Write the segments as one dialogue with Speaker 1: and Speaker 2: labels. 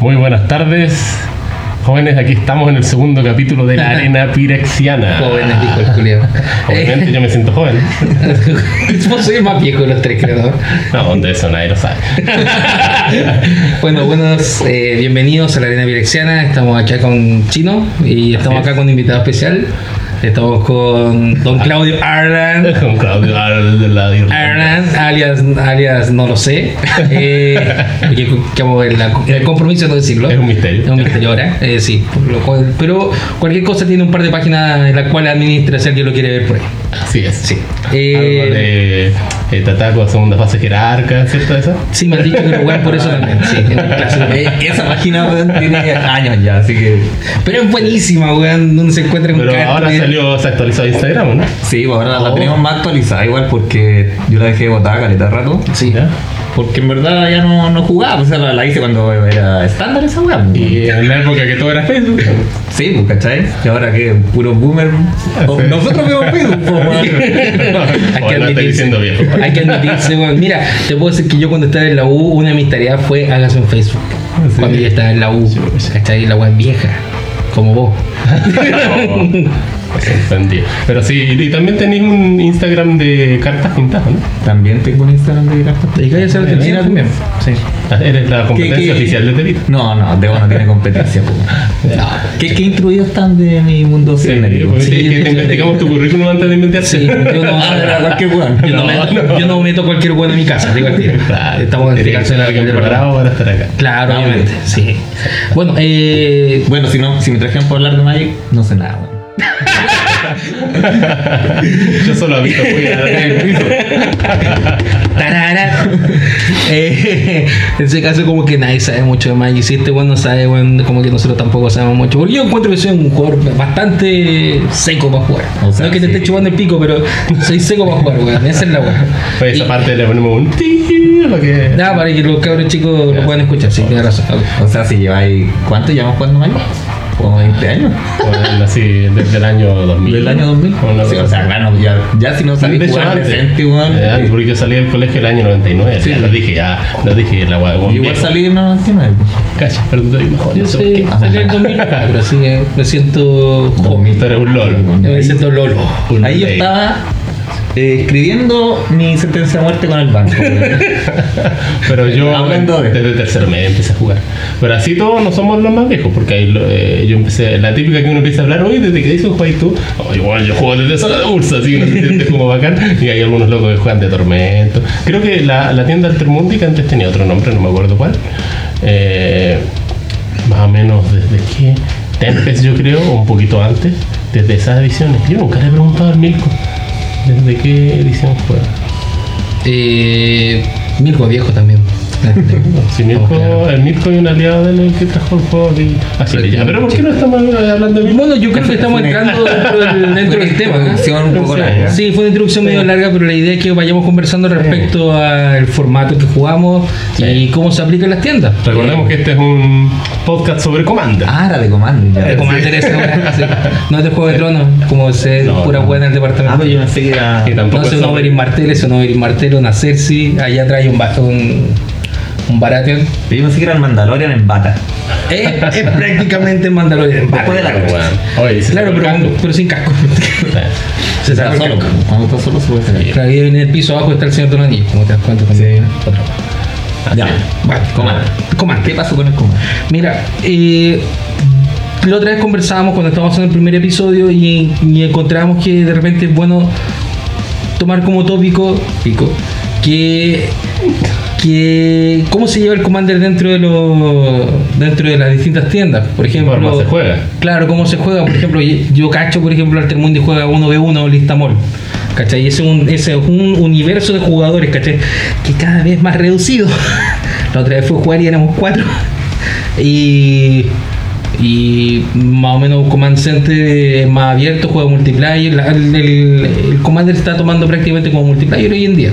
Speaker 1: Muy buenas tardes. Jóvenes, aquí estamos en el segundo capítulo de la arena pirexiana.
Speaker 2: Jóvenes, dijo el Julio.
Speaker 1: Obviamente yo me siento joven.
Speaker 2: Vos soy el más viejo de los tres, creo. ¿no?
Speaker 1: Donde eso nadie lo sabe.
Speaker 2: Bueno, buenos, eh, bienvenidos a la Arena Pirexiana. Estamos acá con Chino y estamos acá con un invitado especial. Estamos con don Claudio Arlan.
Speaker 1: Con Claudio Arles de la.
Speaker 2: Arlan, alias, alias no lo sé. Eh, la- el compromiso de no decirlo.
Speaker 1: Es un misterio.
Speaker 2: Es un misterio ahora, eh, sí. cual- pero cualquier cosa tiene un par de páginas en las cuales administra si alguien lo quiere ver por ahí.
Speaker 1: Así es.
Speaker 2: Sí.
Speaker 1: Algo
Speaker 2: Eh,
Speaker 1: de eh, Tataco, segunda fase jerarca, ¿cierto? Eso?
Speaker 2: Sí, me han dicho que lo juegan por eso también. Sí.
Speaker 3: Eh, Esa página weón, tiene años ya, así que.
Speaker 2: Pero es buenísima, weón, donde se encuentra con
Speaker 1: Pero
Speaker 2: cada
Speaker 1: ahora salió, se actualizó Instagram, ¿no?
Speaker 3: Sí, pues ahora
Speaker 2: Oh.
Speaker 3: la tenemos más actualizada igual porque yo la dejé botada caleta de rato.
Speaker 2: Sí.
Speaker 1: ¿Ya?
Speaker 3: Porque en verdad ya no, no jugaba, pues la, la hice cuando era estándar esa weá. pues.
Speaker 1: Y en la época que todo era Facebook.
Speaker 3: Sí, pues, ¿cachai? Y ahora que puro boomer. o-
Speaker 1: Sí.
Speaker 3: Nosotros vemos Facebook, pues, weón.
Speaker 2: Hay que admitirse.
Speaker 1: diciendo viejo.
Speaker 2: Hay que admitirse, weón. Mira, te puedo decir que yo cuando estaba en la U, una de mis tareas fue hágase un Facebook.
Speaker 1: Sí.
Speaker 2: Cuando yo estaba en la U, ¿cachai? La weón vieja, como vos.
Speaker 1: Pero sí, y también tenéis un Instagram de cartas pintadas, ¿no?
Speaker 3: También tengo un Instagram de cartas.
Speaker 2: ¿Y qué también? Sí.
Speaker 1: Ah, Eres la competencia
Speaker 3: qué?
Speaker 1: oficial de Telita.
Speaker 3: No, no, Debo no tiene competencia. pues.
Speaker 2: No.
Speaker 3: ¿Qué, ¿Qué instruidos están de mi mundo
Speaker 1: Sí, que te investigamos tu currículum antes de inventarte.
Speaker 2: Sí, yo no,
Speaker 3: Ah, era cualquier weón.
Speaker 2: yo no,
Speaker 1: No,
Speaker 2: meto,
Speaker 1: no.
Speaker 2: yo no meto cualquier weón en mi casa, digo.
Speaker 1: Claro,
Speaker 2: Estamos en del
Speaker 1: preparado para estar acá.
Speaker 2: Claro,
Speaker 3: Ah,
Speaker 2: obviamente, sí. Bueno, eh,
Speaker 3: Bueno, si, no, si me trajeron por hablar de Magic, no sé nada, weón.
Speaker 1: Yo solo he visto muy en el piso.
Speaker 2: Eh, en ese caso, como que nadie sabe mucho de Magic. Si este weón no sabe, weón, como que nosotros tampoco sabemos mucho. Porque yo encuentro que soy un jugador bastante seco para jugar.
Speaker 3: O sea,
Speaker 2: no es que te
Speaker 3: sí.
Speaker 2: esté chupando el pico, pero soy seco para jugar, weón. Esa es la weón.
Speaker 1: Pues esa
Speaker 2: Y-
Speaker 1: parte le ponemos un ti para que.
Speaker 2: Nada, para que los cabros chicos lo puedan escuchar, sí, tienes razón.
Speaker 3: O sea, si lleváis. ¿Cuánto llevamos jugando Magic? Como 20 años.
Speaker 1: Bueno, así, desde el año 2000.
Speaker 3: ¿Del año 2000?
Speaker 1: Una
Speaker 3: Sí, o sea, claro, ya, ya si no
Speaker 1: De
Speaker 3: sabéis
Speaker 1: hecho,
Speaker 3: jugar
Speaker 1: antes,
Speaker 3: decente, weón.
Speaker 1: eh, antes,
Speaker 3: eh,
Speaker 1: porque yo salí del colegio el año 99.
Speaker 3: Sí.
Speaker 1: ya lo dije, ya. Lo dije, la
Speaker 3: yo igual salí en el 99.
Speaker 1: Cacha, pero tú mejor.
Speaker 2: Yo
Speaker 1: no sé qué.
Speaker 2: salí en el 2004, así que me siento joven.
Speaker 1: Tú eres un LOL.
Speaker 2: Me siento lolo.
Speaker 3: Ahí yo estaba eh, escribiendo mi sentencia de muerte con el banco.
Speaker 1: Pero yo
Speaker 3: Hablando de-
Speaker 1: desde tercero medio empecé a jugar. Pero así todos no somos los más viejos, porque ahí lo- eh, yo empecé, la típica que uno empieza a hablar, hoy desde que dice juegas tú, oh, igual yo juego desde sala de bolsa, así que uno se siente como bacán, y hay algunos locos que juegan de tormento. Creo que la, la tienda Altermundi, que antes tenía otro nombre, no me acuerdo cuál, eh, más o menos desde que Tempest yo creo, o un poquito antes, desde esas ediciones. Yo nunca le he preguntado al Milko, ¿desde qué edición juega?
Speaker 2: Eh, Mirko viejo también.
Speaker 1: Si Mirko, el Mirko y un aliado de él que trajo el juego aquí. Así le llama. Pero ¿por qué no estamos hablando de Mirko?
Speaker 2: Bueno, yo creo que estamos entrando dentro del, dentro del tema.
Speaker 3: un poco larga.
Speaker 2: Sí, fue una introducción medio larga, pero la idea es que vayamos conversando respecto al formato que jugamos y cómo se aplica en las tiendas.
Speaker 1: Recordemos que este es un podcast sobre Commander.
Speaker 3: Ah, era de comando. ya.
Speaker 2: De Commander sí. No es de Juego de Tronos, como se
Speaker 1: No,
Speaker 2: pura
Speaker 1: no.
Speaker 2: buena en el departamento.
Speaker 3: Ah, pero yo pensé que era.
Speaker 1: Y tampoco
Speaker 2: No
Speaker 1: es
Speaker 2: es un Oberyn Martell, es un Oberyn Martell, una Cersei, allá trae un, ba- un, un Baratheon.
Speaker 3: Yo pensé que era el Mandalorian en bata.
Speaker 2: Es, es prácticamente Mandalorian.
Speaker 3: Después de la
Speaker 1: Pero bueno, Oye, se
Speaker 2: Claro, pero,
Speaker 1: casco.
Speaker 2: pero sin casco. Se
Speaker 3: solo.
Speaker 2: casco.
Speaker 3: Cuando está solo se puede salir.
Speaker 2: Claro, en el piso abajo está el señor Donanillo, como te das cuenta también. Otro.
Speaker 3: Ya.
Speaker 2: Vale,
Speaker 3: Comando.
Speaker 2: Comando.
Speaker 3: ¿Qué pasó con el comando?
Speaker 2: Mira, eh, la otra vez conversábamos cuando estábamos en el primer episodio y, y encontramos que de repente es bueno tomar como tópico pico, que, que cómo se lleva el Commander dentro de los dentro de las distintas tiendas. Por ejemplo,
Speaker 1: forma se juega.
Speaker 2: Claro, cómo se juega. Por ejemplo, yo cacho, por ejemplo, Altermundi juega 1v1 Listamol. ¿Cachai? Ese es, un, ese es un universo de jugadores, ¿cachai? Que cada vez más reducido. La otra vez fue jugar y éramos cuatro. Y, y más o menos Command Center más abierto, juega multiplayer. La- el, el- el Commander está tomando prácticamente como multiplayer hoy en día.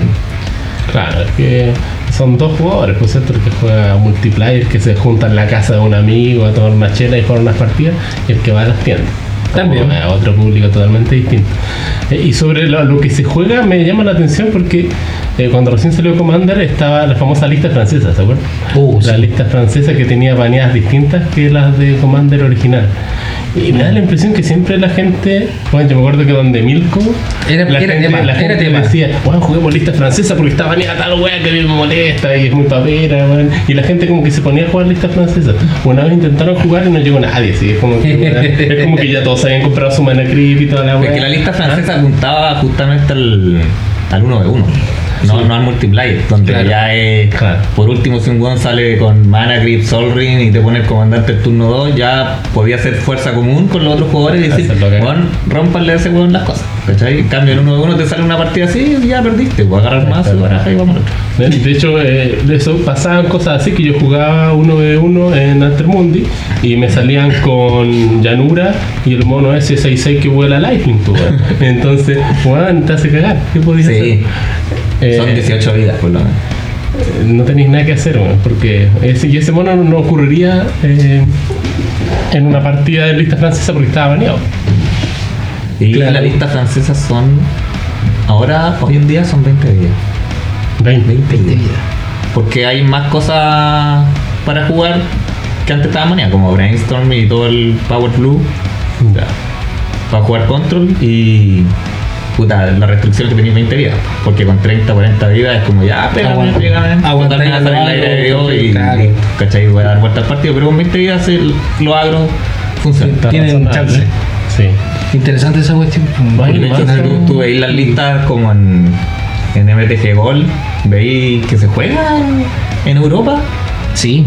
Speaker 1: Claro, es que son dos jugadores, pues cierto, el que juega multiplayer, que se junta en la casa de un amigo a tomar una chela y jugar unas partidas, y el que va a las tiendas.
Speaker 2: También.
Speaker 1: A otro público totalmente distinto. Eh, y sobre lo, lo que se juega me llama la atención porque eh, cuando recién salió Commander estaba la famosa lista francesa, ¿se acuerdan?
Speaker 2: Uh,
Speaker 1: la
Speaker 2: sí.
Speaker 1: lista francesa que tenía baneadas distintas que las de Commander original. Y me da la impresión que siempre la gente, bueno, yo me acuerdo que donde Milko,
Speaker 2: Era-
Speaker 1: la
Speaker 2: era
Speaker 1: gente,
Speaker 2: tema,
Speaker 1: la gente decía, bueno, juguemos lista francesa porque está baneada tal wea que a mí me molesta y es muy papera, weón". y la gente como que se ponía a jugar lista francesa. Una vez intentaron jugar y no llegó nadie, ¿sí? es, como que, es como que ya todos habían comprado su mana creep y toda la wea.
Speaker 3: Porque la lista francesa apuntaba justamente al, al 1 de 1. No, no al multiplayer, donde
Speaker 2: Claro.
Speaker 3: ya es.
Speaker 1: Claro.
Speaker 3: Por último, si un weón sale con Mana Grip, Sol Ring y te pone el comandante el turno 2, ya podía hacer fuerza común con los otros jugadores y decir, rompanle a ese weón las cosas. ¿Cachai? En cambio, el 1 de 1 te sale una partida así y ya perdiste. Pues agarrar más,
Speaker 1: Exacto.
Speaker 3: baraja y otro.
Speaker 1: De hecho, eh, de eso pasaban cosas así que yo jugaba uno de uno en Altermundi y me salían con llanura y el mono S66 que vuela Lightning, pues, weón. Entonces, weón, te hace cagar. ¿Qué podías
Speaker 3: Sí.
Speaker 1: hacer? Eh,
Speaker 3: Son 18 vidas, por lo menos.
Speaker 1: no tenéis nada que hacer, weón, porque ese, y ese mono no ocurriría eh, en una partida de lista francesa porque estaba baneado.
Speaker 3: Y
Speaker 2: Claro.
Speaker 3: la lista francesa son. Ahora, hoy en día son 20 días.
Speaker 1: 20.
Speaker 3: 20 días. Porque hay más cosas para jugar que antes estaban manejadas, como Brainstorm y todo el Power Blue para jugar Control y. Puta, la restricción que tenía 20 vidas. Porque con 30, 40 vidas es como ya, pégame, pégame.
Speaker 2: aguantar
Speaker 3: total, me va a salir aire de Dios y,
Speaker 2: claro.
Speaker 3: y, ¿cachai? Voy a dar vuelta al partido. Pero con 20 vidas el, lo agro funciona.
Speaker 2: Tienen chance.
Speaker 1: Sí.
Speaker 2: Interesante esa cuestión.
Speaker 3: De hecho, tú, tú veis las listas como en, en MTG Gold, veis que se juega en, Europa,
Speaker 2: Sí.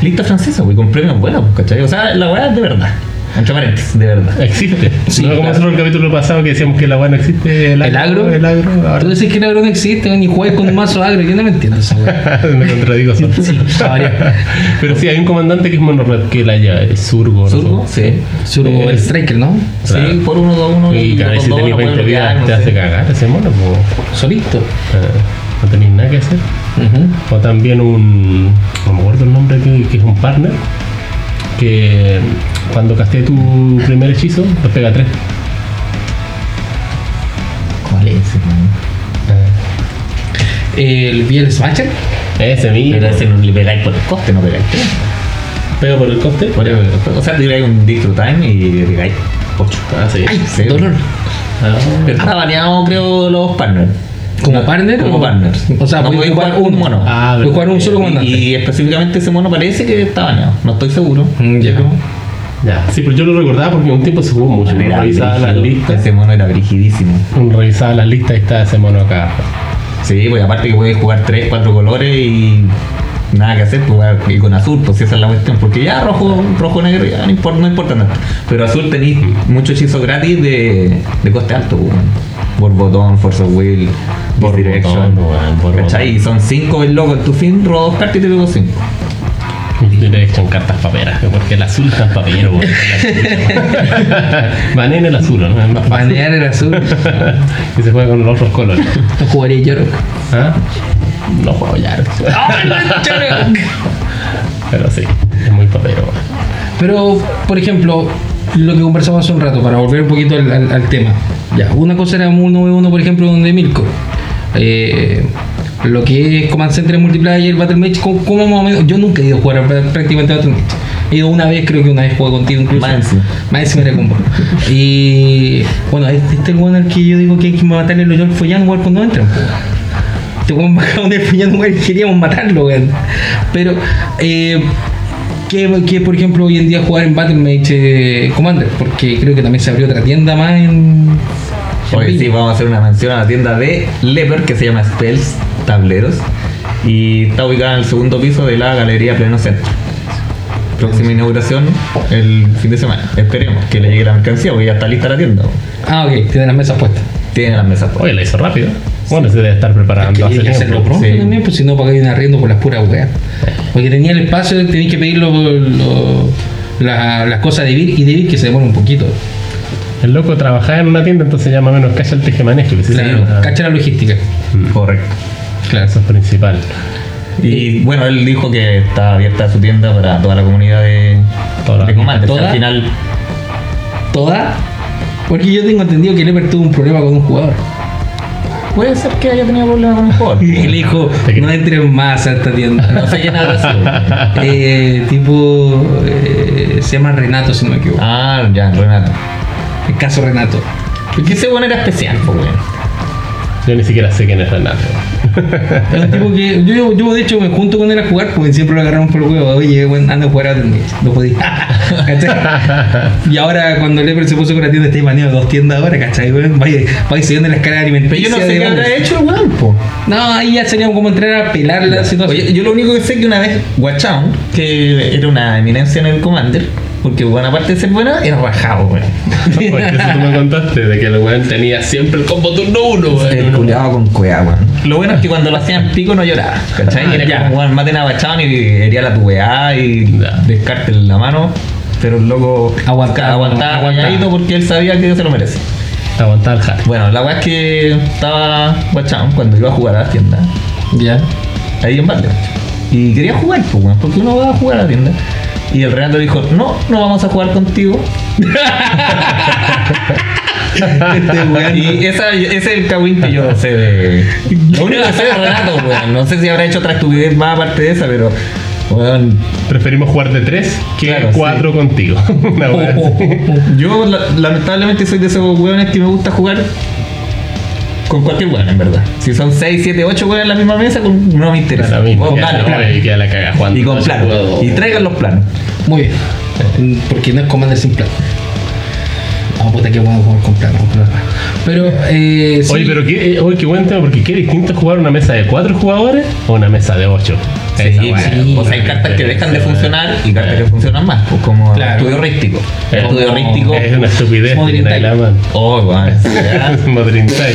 Speaker 3: lista francesa, güey, con premios buenos, ¿cachai? O sea, la weá es de verdad. Entre paréntesis, de verdad.
Speaker 1: Existe.
Speaker 2: Sí,
Speaker 1: no como
Speaker 2: claro.
Speaker 1: nosotros el capítulo pasado que decíamos que la weá no existe. El
Speaker 2: ¿El agro?
Speaker 1: El agro. Ahora
Speaker 2: Tú decís que el agro no existe, ni juegas con un mazo agro. Yo no me entiendo esa
Speaker 1: me contradigo solo.
Speaker 2: Sí, sabría.
Speaker 1: Pero sí, hay un comandante que es monorred que la llave, es Surgo. ¿no?
Speaker 3: Surgo, sí.
Speaker 2: Surgo el
Speaker 1: Es-
Speaker 2: Striker, ¿no?
Speaker 1: Claro.
Speaker 3: Sí, por uno, dos, uno.
Speaker 1: Y cada vez si
Speaker 3: no
Speaker 1: 20
Speaker 3: puede bloquear,
Speaker 1: vidas
Speaker 3: no
Speaker 1: te
Speaker 3: sé.
Speaker 1: hace cagar ese mono. pues.
Speaker 2: Solito.
Speaker 1: Eh, no tenéis nada que hacer. O también un. No me acuerdo el nombre que, que es un partner. Que cuando casté tu primer hechizo, te pega 3.
Speaker 3: ¿Cuál es ese, man?
Speaker 2: El Biel Smasher.
Speaker 1: ese mismo.
Speaker 3: Pero ese no le pegáis por el coste, no pegáis tres.
Speaker 1: Pega por el coste.
Speaker 3: Por el- O sea, tiráis un Distro Time y pegáis 8.
Speaker 1: Ah, sí.
Speaker 2: Ay,
Speaker 3: Sí.
Speaker 2: dolor.
Speaker 1: Ah,
Speaker 3: está baneado, creo, los partners.
Speaker 2: ¿Como
Speaker 3: No,
Speaker 2: partner
Speaker 3: Como
Speaker 2: o-
Speaker 3: partners.
Speaker 2: o sea,
Speaker 3: no
Speaker 2: podéis
Speaker 3: podéis
Speaker 2: jugar
Speaker 3: jugar un mono.
Speaker 1: Ah,
Speaker 2: Puedes jugar un solo comandante.
Speaker 3: y específicamente ese mono parece que está baneado. No estoy seguro.
Speaker 2: Mm, ya.
Speaker 1: Ya, sí, pero yo lo recordaba porque un tiempo se jugó mucho.
Speaker 3: Era
Speaker 1: revisaba las
Speaker 3: brígido.
Speaker 1: listas.
Speaker 3: Ese mono era brigidísimo.
Speaker 1: Revisaba las listas y estaba ese mono acá.
Speaker 3: Sí, pues aparte que puedes jugar 3, 4 colores y nada que hacer, pues jugar- y con azul, pues si esa es la cuestión. Porque ya rojo, rojo negro ya no importa, no importa nada. Pero azul tenéis muchos hechizos gratis de, de coste alto, pues. Borbotón, Force of Will,
Speaker 1: Borbotón,
Speaker 3: Direction.
Speaker 1: weón, Borbotón.
Speaker 3: ¿Cachai? Y son 5 el loco en tu fin, robo dos cartas y te pego 5.
Speaker 1: Direction, cartas paperas, porque el azul está en papero. Banen el azul, ¿no? Es más fácil.
Speaker 2: Banear el azul.
Speaker 1: y se juega con los otros colores.
Speaker 2: No jugaría York.
Speaker 1: ¿Ah? No juego ya. Pero sí, es muy papero.
Speaker 2: Pero, por ejemplo, lo que conversamos hace un rato, para volver un poquito al, al- al tema. Ya, una cosa era uno v uno, por ejemplo, donde Milko. Eh, lo que es Command Center Multiplayer, Battle Match, ¿cómo, más o menos? Yo nunca he ido a jugar prácticamente a Battle Match. He ido una vez, creo que una vez jugué contigo incluso.
Speaker 3: Más encima.
Speaker 2: Era combo. Y bueno, este, este weón al que yo digo que hay que matarle los York Follan, igual cuando entran. Este weón bajaba Follan, weón, y queríamos matarlo, weón. Pero, eh, que, que, por ejemplo hoy en día jugar en Battlemage eh, Commander, porque creo que también se abrió otra tienda más en.
Speaker 3: Hoy sí, vamos a hacer una mención a la tienda de Leper que se llama Spells Tableros y está ubicada en el segundo piso de la Galería Pleno Centro. Próxima inauguración el fin de semana. Esperemos que le llegue la mercancía porque ya está lista la tienda.
Speaker 2: Ah, ok, tienen las mesas puestas.
Speaker 3: Tienen las mesas.
Speaker 1: Oye, la hizo rápido. Bueno, se debe estar preparando
Speaker 2: Que hay
Speaker 1: hace
Speaker 2: que hacerlo pronto
Speaker 3: sí.
Speaker 2: también, pues si no pagáis un arriendo por las puras weas. Porque tenía el espacio, tenéis que pedir lo- lo- la- las cosas de Vir y de Vir que se demora un poquito.
Speaker 1: El loco trabajaba en una tienda, entonces ya más o menos cacha el sí,
Speaker 2: Claro,
Speaker 1: sí,
Speaker 2: cacha la logística.
Speaker 3: Correcto.
Speaker 2: Claro.
Speaker 1: Eso es principal.
Speaker 3: Y bueno, él dijo que está abierta su tienda para toda la comunidad de,
Speaker 1: Toda
Speaker 3: de Commander.
Speaker 2: ¿Toda?
Speaker 3: Al final,
Speaker 2: ¿Toda? Porque yo tengo entendido que Leper tuvo un problema con un jugador.
Speaker 3: Puede ser que haya tenido problemas con un jugador.
Speaker 2: Y le dijo, no entres más a esta tienda.
Speaker 3: No sé habrá sido.
Speaker 2: Eh, tipo, eh, se llama Renato, si no me equivoco.
Speaker 3: Ah, ya, Renato.
Speaker 2: El caso Renato.
Speaker 3: Porque ese bueno era especial, pues.
Speaker 1: Yo ni siquiera sé quién es Renato.
Speaker 2: Es un tipo que yo, yo de hecho me junto con él a jugar porque siempre lo agarramos por el huevo. Oye, bueno, anda a jugar a tenis. No podía. Y ahora cuando Leper se puso con la tienda, está baneado dos tiendas ahora, ¿cachai? weón? Vaya, vaya subiendo la escala
Speaker 3: Pero yo no sé qué habrá hecho el weón, po.
Speaker 2: No, ahí ya sería como entrar a pelar la situación.
Speaker 3: Oye, yo lo único que sé es que una vez Guachown, que era una eminencia en el Commander, porque buena parte de ser buena, era rajado, weón.
Speaker 1: Porque eso tú me contaste, de que el weón tenía siempre el combo turno uno,
Speaker 3: El
Speaker 1: weón.
Speaker 3: culiado con cueva, weón. Lo bueno es que cuando lo hacían pico no lloraba, ¿cachai? Y era
Speaker 2: Ya.
Speaker 3: como, weón, maten a y hería la tubeada y descarte en la mano. Pero el loco
Speaker 2: Aguantaba,
Speaker 3: aguantaba
Speaker 2: aguantaba.
Speaker 3: porque él sabía que se lo merece.
Speaker 1: Aguantar el hard.
Speaker 3: Bueno, la weá es que estaba Guachown cuando iba a jugar a la tienda.
Speaker 2: Ya.
Speaker 3: ahí en Valde. Y quería jugar, pues, weón, porque uno va a jugar a la tienda. Y el Renato dijo, no, no vamos a jugar contigo.
Speaker 2: Este weón.
Speaker 3: Y esa, ese es el cagüín que yo sé de... Lo único que sé de Renato, weón. No sé si habrá hecho otra estupidez más aparte de esa, pero... Weón,
Speaker 1: Preferimos jugar de tres que
Speaker 3: Claro,
Speaker 1: cuatro contigo. Una
Speaker 2: Oh, oh, oh, oh.
Speaker 3: yo la- lamentablemente soy de esos weones que me gusta jugar con cualquier weón, en verdad. Si son 6, 7, 8 weones en la misma mesa, no me interesa.
Speaker 1: No,
Speaker 3: claro.
Speaker 1: y queda la caga jugando.
Speaker 3: Y con
Speaker 1: Ese
Speaker 3: plano.
Speaker 1: juego.
Speaker 3: Y traigan los planos.
Speaker 2: Muy bien. Porque no es Commander sin plano. No, puta que bueno jugar con plano. Pero, eh. sí.
Speaker 1: Oye, pero qué, eh, oye, qué buen tema, porque qué distinto es jugar una mesa de cuatro jugadores o una mesa de ocho.
Speaker 3: Sí,
Speaker 1: Esa
Speaker 3: sí,
Speaker 1: wea,
Speaker 3: o sea, hay cartas que dejan de funcionar y cartas que funcionan más, pues como
Speaker 2: Claro.
Speaker 3: estudio rístico.
Speaker 1: Eh,
Speaker 3: estudio rístico.
Speaker 1: Es una estupidez.
Speaker 2: Modern
Speaker 1: ahí.
Speaker 3: Oh.
Speaker 1: Modern Time.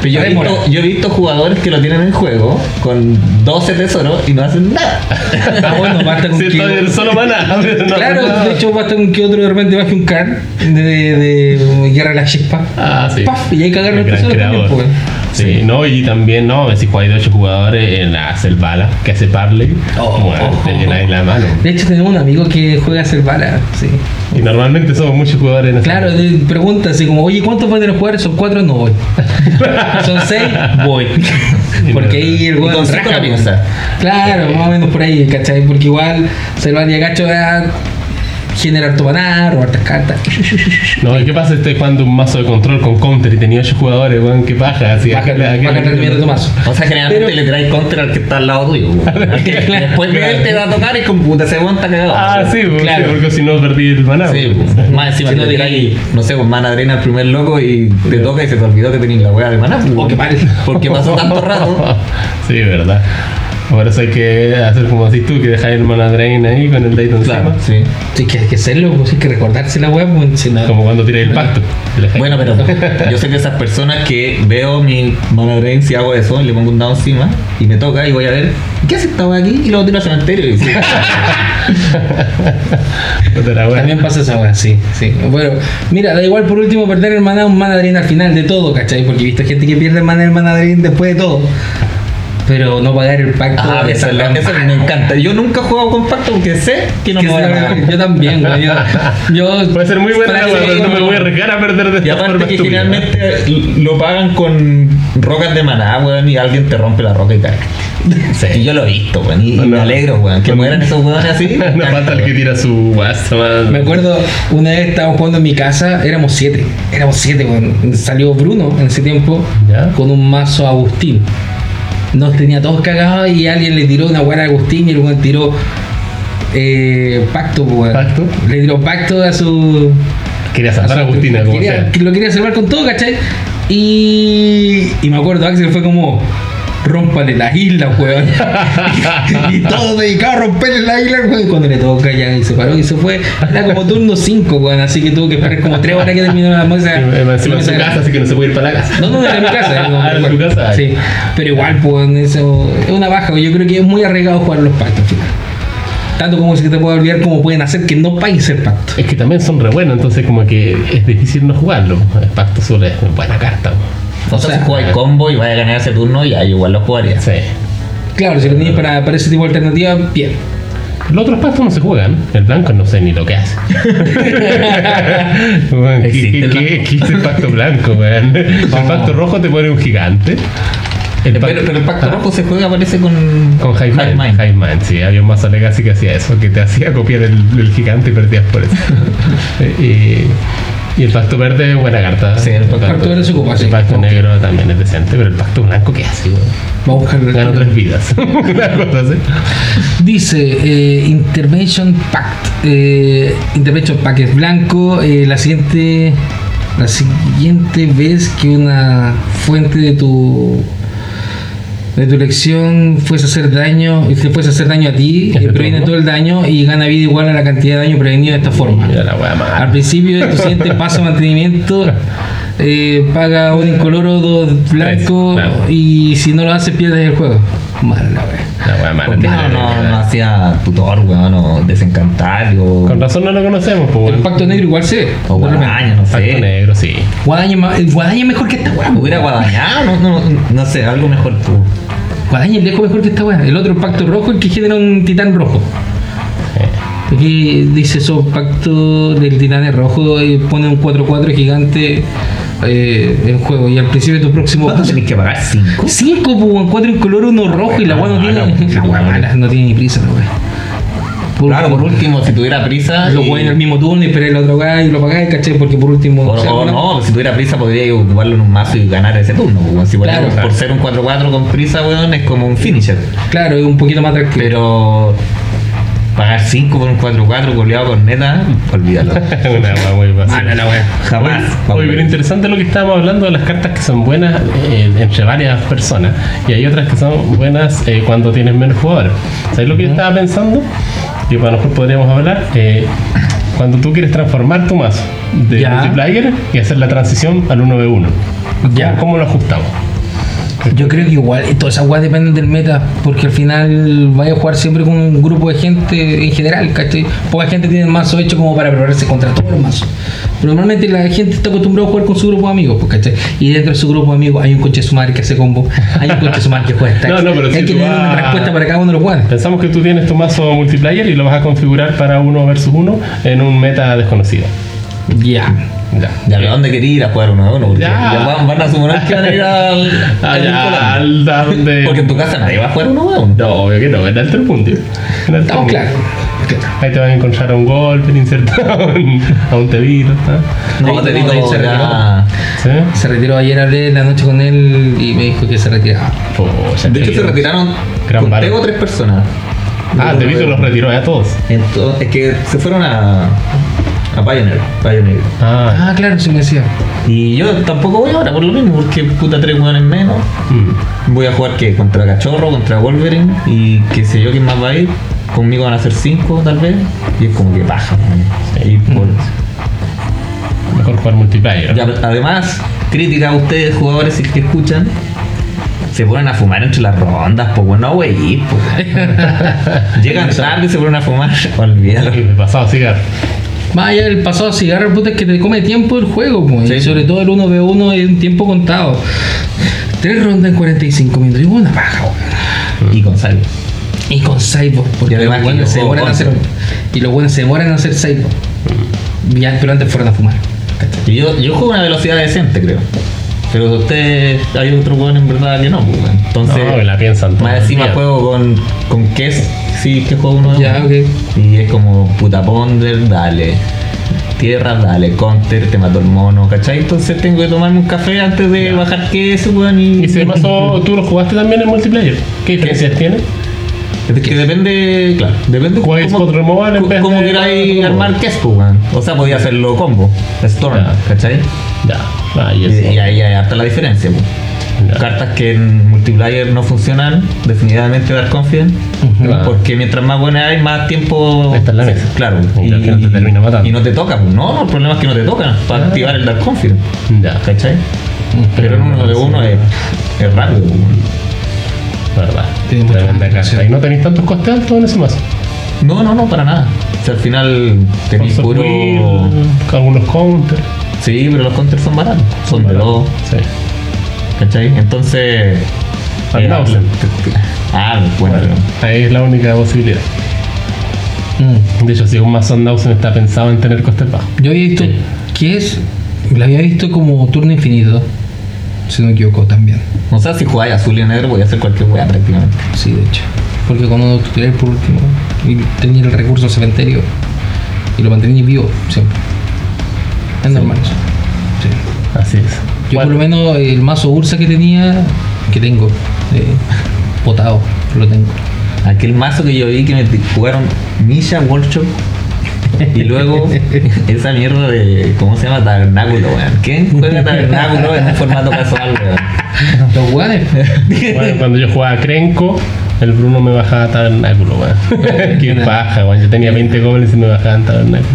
Speaker 3: Pero yo he, visto, yo he visto jugadores que lo tienen en juego con 12 tesoros y no hacen nada.
Speaker 2: Ah, bueno, basta con
Speaker 1: Sí,
Speaker 2: que.
Speaker 1: bien, solo mana. No,
Speaker 2: Claro,
Speaker 1: no.
Speaker 2: de hecho basta con que otro de repente baje un card de, de, de Guerra de la Chispa.
Speaker 1: Ah, sí.
Speaker 2: Paf, y hay que agarrar
Speaker 1: El
Speaker 2: el tesoro.
Speaker 1: Sí, no, y también, no, si jugáis de 8 jugadores en la Bala, que hace Parley,
Speaker 2: Oh.
Speaker 1: bueno, te llenáis la mano.
Speaker 2: De hecho, tenemos un amigo que juega a hacer bala. Sí.
Speaker 1: Y normalmente somos muchos jugadores en
Speaker 2: Claro, pregunta así como, oye, ¿cuántos van a jugar? Son cuatro, no voy. Son seis, voy. Porque ahí el weón raja,
Speaker 3: la
Speaker 2: pues.
Speaker 3: piensa.
Speaker 2: Claro, más o menos por ahí, ¿cachai? Porque igual Selvania Gacho va a generar tu maná, robar tus cartas.
Speaker 1: No, ¿y qué pasa estoy jugando un mazo de control con counter y tenía 8 jugadores, weón? ¿Qué paja? Así,
Speaker 2: Baja,
Speaker 1: ¿a qué le- a qué
Speaker 2: baja el de tu mazo.
Speaker 3: O sea, generalmente
Speaker 2: Pero-
Speaker 3: le traes contra al que está al lado tuyo. weón. Que Después de él te va a tocar y con puta se aguanta cagado.
Speaker 1: Ah, sí, pues,
Speaker 2: Claro.
Speaker 1: sí, porque si no perdí el maná.
Speaker 3: Sí,
Speaker 1: pues.
Speaker 3: más encima
Speaker 2: Si no
Speaker 3: ahí, no sé, pues mana drena al primer loco y te toca y se te olvidó que tenías la weá de maná.
Speaker 2: qué mal.
Speaker 3: Porque pasó tanto rato.
Speaker 1: sí, verdad. Por eso hay que hacer como decís tú, que dejáis el mana drain ahí con el dado
Speaker 3: Claro,
Speaker 1: encima.
Speaker 3: sí.
Speaker 2: Sí, que hay que hacerlo, pues hay que recordarse la web, pues, si no-
Speaker 1: Como cuando tiráis el pacto.
Speaker 3: Bueno, pero yo soy de esas personas que veo mi mana drain si hago eso, le pongo un dado encima y me toca y voy a ver, ¿qué hace esta aquí? Y luego tiro al cementerio y sí.
Speaker 2: También pasa esa weá, sí, sí. Bueno, mira, da igual por último perder el maná, un manadrín al final de todo, ¿cachai? Porque he visto gente que pierde el maná el manadrín después de todo. Pero no pagar el pacto.
Speaker 3: Ah,
Speaker 2: de
Speaker 3: eso,
Speaker 2: esa
Speaker 3: me encanta. Yo nunca he jugado con pacto porque sé que no
Speaker 2: que
Speaker 3: me voy a pagar.
Speaker 2: Yo también, güey. Yo, yo-
Speaker 1: Puede ser muy buena pero no me voy a arriesgar a perder de
Speaker 3: Y
Speaker 1: esta
Speaker 3: aparte
Speaker 1: forma
Speaker 3: que
Speaker 1: estúpida.
Speaker 3: generalmente lo pagan con rocas de maná, weón, y alguien te rompe la roca y cae. Y yo lo he visto, weón, y,
Speaker 1: No,
Speaker 3: me alegro, weón, que
Speaker 1: No.
Speaker 3: mueran esos weones así.
Speaker 1: No falta el que tira su guasa.
Speaker 2: Me acuerdo una vez estábamos jugando en mi casa, éramos siete, éramos siete, güey. Salió Bruno en ese tiempo
Speaker 1: Ya.
Speaker 2: con un mazo Agustín. Nos tenía todos cagados y alguien le tiró una buena Agustín y el güey tiró eh, pacto.
Speaker 1: ¿Pacto?
Speaker 2: Le tiró pacto a su.
Speaker 1: Quería salvar a Agustina, como
Speaker 2: quería-
Speaker 1: sea.
Speaker 2: Lo quería salvar con todo, ¿cachai? Y, y me acuerdo, Axel fue como. Rómpale la isla, weón. y todo dedicado a romperle la isla, weón. Cuando le toca ya y se paró y se fue. Era como turno 5, weón. Así que tuvo que esperar como 3 horas que terminó la mesa.
Speaker 1: Encima en su casa, así que no se puede ir para la casa.
Speaker 2: no, no, era en mi casa. era como-
Speaker 1: Ah, tu casa.
Speaker 2: Sí, pero igual, pues, eso es una baja. Yo creo que es muy arriesgado jugar los pactos al final. Tanto como si te puede olvidar cómo pueden hacer que no paguen el pacto.
Speaker 1: Es que también son re buenos, entonces como que es difícil no jugarlo. El pacto solo es buena carta. Weón.
Speaker 3: O sea,
Speaker 2: O sea,
Speaker 3: si jugáis combo y vais a ganar ese turno, ya igual lo jugaría.
Speaker 1: Sí.
Speaker 2: Claro, si lo tenéis para, para ese tipo de alternativa, bien.
Speaker 1: Los otros pactos no se juegan. El blanco no sé ni lo que hace. Weón, ¿qué-
Speaker 3: ¿Existe
Speaker 1: ¿Qué
Speaker 3: el
Speaker 1: qué- qué es el pacto blanco, weón? El pacto rojo te pone un gigante. El
Speaker 3: Pero,
Speaker 1: pacto-
Speaker 3: pero el pacto
Speaker 1: Ah,
Speaker 3: rojo se juega, parece, con.
Speaker 1: Con Hive Mind.
Speaker 3: Mind.
Speaker 1: Hive Mind, sí. Había un mazo Legacy que hacía eso, que te hacía copiar el, el gigante y perdías por eso. Eh, y, y el pacto verde es buena carta.
Speaker 3: Sí, el
Speaker 2: pacto verde se ocupa,
Speaker 1: El pacto negro también es decente, pero el pacto blanco, ¿qué hace?
Speaker 2: Vamos a buscar
Speaker 1: Gano tres vidas. Una cosa así.
Speaker 2: Dice eh, Intervention Pact. Eh, Intervention Pact es blanco. eh, la siguiente. La siguiente vez que una fuente de tu de tu elección fuese a hacer daño y te fuese a hacer daño a ti,
Speaker 1: Es de
Speaker 2: eh, previene todo el daño y gana vida igual a la cantidad de daño prevenido de esta forma. Al principio de tu siguiente paso de mantenimiento, eh, paga un incoloro, dos blanco
Speaker 1: claro.
Speaker 2: y si no lo haces pierdes el juego. Mala la wea.
Speaker 1: La wea mala.
Speaker 3: ¿Por qué
Speaker 1: tiene
Speaker 3: no, no, hacía tutor, weón, o desencantario?
Speaker 1: Con razón no lo conocemos, pues.
Speaker 2: El pacto negro igual se ve.
Speaker 3: O guadaña, no
Speaker 1: Pacto
Speaker 3: sé.
Speaker 1: negro, sí.
Speaker 2: Guadaña, el guadaña mejor que esta weá.
Speaker 3: Hubiera guadañado, no, no, no sé, algo mejor tú.
Speaker 2: Guadaña es lejos mejor que esta weá. El otro el pacto rojo el que genera un titán rojo.
Speaker 1: Eh,
Speaker 2: Aquí dice eso, pacto del titán es rojo y pone un 4-4 gigante eh, en juego. Y al principio de tu próximo
Speaker 3: ¿Cuánto tenés que pagar? ¿Cinco?
Speaker 2: 5, pues, 4 en color, uno rojo y la weá no tiene. La weá mala, no tiene ni prisa la. Por
Speaker 3: Claro, por
Speaker 2: último,
Speaker 3: último, si tuviera prisa.
Speaker 2: Lo juegas en el mismo turno y esperáis la otra weá y lo pagáis, ¿cachai? Porque por último.
Speaker 3: O,
Speaker 2: o sea,
Speaker 3: o
Speaker 2: una-
Speaker 3: no, si tuviera prisa podría ocuparlo en un mazo y ganar ese turno. weón. Si por,
Speaker 2: Claro,
Speaker 3: por
Speaker 1: claro.
Speaker 3: ser un 4-4 con prisa, weón, es como un finisher.
Speaker 2: Claro, es un poquito más atractivo.
Speaker 3: Pero pagar 5 por un 4-4 goleado con neta, olvídalo.
Speaker 1: Una wea.
Speaker 2: Mala la weá.
Speaker 3: Jamás.
Speaker 1: Oye, pero interesante lo que estábamos hablando de las cartas que son buenas eh, entre varias personas y hay otras que son buenas eh, cuando tienes menos jugadores. ¿Sabes lo que yo estaba pensando? Y a lo mejor podríamos hablar. eh, cuando tú quieres transformar tu mazo de
Speaker 2: Ya.
Speaker 1: multiplayer y hacer la transición al 1v1.
Speaker 2: Ya.
Speaker 1: ¿Cómo, cómo lo ajustamos?
Speaker 2: Yo creo que igual, todas esas weas dependen del meta, porque al final vaya a jugar siempre con un grupo de gente en general, ¿cachai? Poca gente tiene el mazo hecho como para prepararse contra todos los mazos. Pero normalmente la gente está acostumbrada a jugar con su grupo de amigos, pues, ¿cachai? Y dentro de su grupo de amigos hay un coche su madre que hace combo, hay un coche su madre que juega stacks.
Speaker 1: No, no, pero
Speaker 2: hay
Speaker 1: si
Speaker 2: que una respuesta para cada uno de los jugadores.
Speaker 1: Pensamos que tú tienes tu mazo multiplayer y lo vas a configurar para uno versus uno en un meta desconocido.
Speaker 2: Ya.
Speaker 1: Ya.
Speaker 3: ¿Ya a dónde quería ir a jugar uno a uno? Porque
Speaker 1: Ya.
Speaker 3: ya van, van a suponer que van a ir al.
Speaker 1: Ah,
Speaker 3: al
Speaker 1: donde-
Speaker 3: Porque en tu casa nadie va a jugar uno a uno.
Speaker 1: No, obvio que no, Mundi. En Alter
Speaker 2: Estamos claros.
Speaker 1: Ahí te van a encontrar a un golpe insertado a un, tebito.
Speaker 3: No,
Speaker 2: Ahí
Speaker 3: te
Speaker 2: no, se
Speaker 3: ya.
Speaker 1: ¿Sí?
Speaker 2: Se retiró ayer, hablé la noche con él y me dijo que se retiraba.
Speaker 3: De hecho, se retiraron.
Speaker 1: Gran valor.
Speaker 3: tres personas.
Speaker 1: Ah, Tebito
Speaker 3: uno
Speaker 1: los retiró a todos.
Speaker 3: Entonces, es que se fueron a. a Pioneer. Pioneer.
Speaker 1: Ah,
Speaker 2: Ah, claro, sí me decía.
Speaker 3: Y yo tampoco voy ahora por lo mismo, porque puta tres hueones menos.
Speaker 1: mm.
Speaker 3: Voy a jugar que contra Cachorro, contra Wolverine y qué sé yo quién más va a ir. Conmigo van a ser cinco tal vez. Y es como que baja. Y por-
Speaker 1: mejor jugar multiplayer.
Speaker 3: Ya, además, crítica a ustedes, jugadores, si es que escuchan. Se ponen a fumar entre las rondas, pues bueno, güey. pues. Llegan tarde y se ponen a fumar. Olvídalo.
Speaker 1: Pasaba cigarro.
Speaker 2: Más allá del pasado cigarro, puta, es que te come tiempo el juego, pues.
Speaker 3: Sí.
Speaker 2: Y sobre todo el 1v1 es un tiempo contado. Tres rondas en 45 minutos. Y una paja, weón.
Speaker 3: Y con sal.
Speaker 2: Y con cyborg, porque
Speaker 3: Y además
Speaker 2: los buenos
Speaker 3: yo
Speaker 2: se demoran a hacer. Y los buenos se demoran en hacer cyborg. Ya, pero antes fueron a fumar.
Speaker 3: yo, yo juego a una velocidad decente, creo. Pero ustedes, hay otro weón en verdad que no, pues. Entonces,
Speaker 1: No, que la piensan
Speaker 3: más encima juego con, con Kes, sí, que juego uno de
Speaker 2: Ya, ok.
Speaker 3: Y es como puta ponder, dale. Tierra, dale, counter, te mató el mono, ¿cachai? Entonces tengo que tomarme un café antes de bajar queso, weón. Y,
Speaker 1: Y si además tú lo jugaste también en multiplayer, ¿qué diferencias tiene?
Speaker 3: Es que depende, claro, depende cómo- cómo- cómo queráis armar queso, weón. O sea, podía hacerlo combo, Storm,
Speaker 1: Ya.
Speaker 3: ¿cachai?
Speaker 1: Ya, ah, y
Speaker 3: Y, y ahí hay harta la diferencia. Cartas que en multiplayer no funcionan, definitivamente Dark Confident.
Speaker 1: Claro.
Speaker 3: Porque mientras más buena hay, más tiempo.
Speaker 1: Está en la mesa.
Speaker 3: Claro.
Speaker 1: Y al final te termina matando.
Speaker 3: y no te toca. pues. No, no, el problema es que no te toca para
Speaker 1: Ah.
Speaker 3: activar el Dark Confident.
Speaker 1: Ya,
Speaker 3: ¿Cachai? Pero en uno de uno es, es rápido. pues.
Speaker 1: verdad.
Speaker 2: Tiene mucha
Speaker 1: Tremenda carta. Y no tenéis tantos costes altos en ese mazo.
Speaker 3: No, no, no, para nada. O sea, al final tenéis puro.
Speaker 1: Algunos counters.
Speaker 3: Sí, pero los counters son baratos. Son de dos.
Speaker 1: Sí.
Speaker 3: ¿Cachai? Entonces. Eh. Ah, bueno.
Speaker 1: Bueno, ahí es la única posibilidad.
Speaker 2: Mm.
Speaker 1: De hecho, si un Mason Dawson está pensado en tener costes bajos.
Speaker 2: Yo había visto que es. La había visto como turno infinito. Si no me equivoco también.
Speaker 3: O sea, si jugáis azul y negro, voy a hacer cualquier weá prácticamente.
Speaker 2: Sí, de hecho. Porque con uno tutorial por último. Y tenía el recurso al cementerio. Y lo mantenía vivo siempre. Es normal eso. Sí.
Speaker 1: Así es.
Speaker 2: Yo por lo menos el mazo Ursa que tenía, que tengo, eh, botado, lo tengo.
Speaker 3: Aquel mazo que yo vi que me jugaron Misha Workshop y luego esa mierda de. ¿Cómo se llama? Tabernáculo, weón. ¿Quién juega Tabernáculo en un formato casual, weón?
Speaker 2: Los guanes.
Speaker 1: Bueno, cuando yo jugaba a Krenko, el Bruno me bajaba tabernáculo, weón. Qué paja, weón. Yo tenía 20 goblins y me bajaban tabernáculo.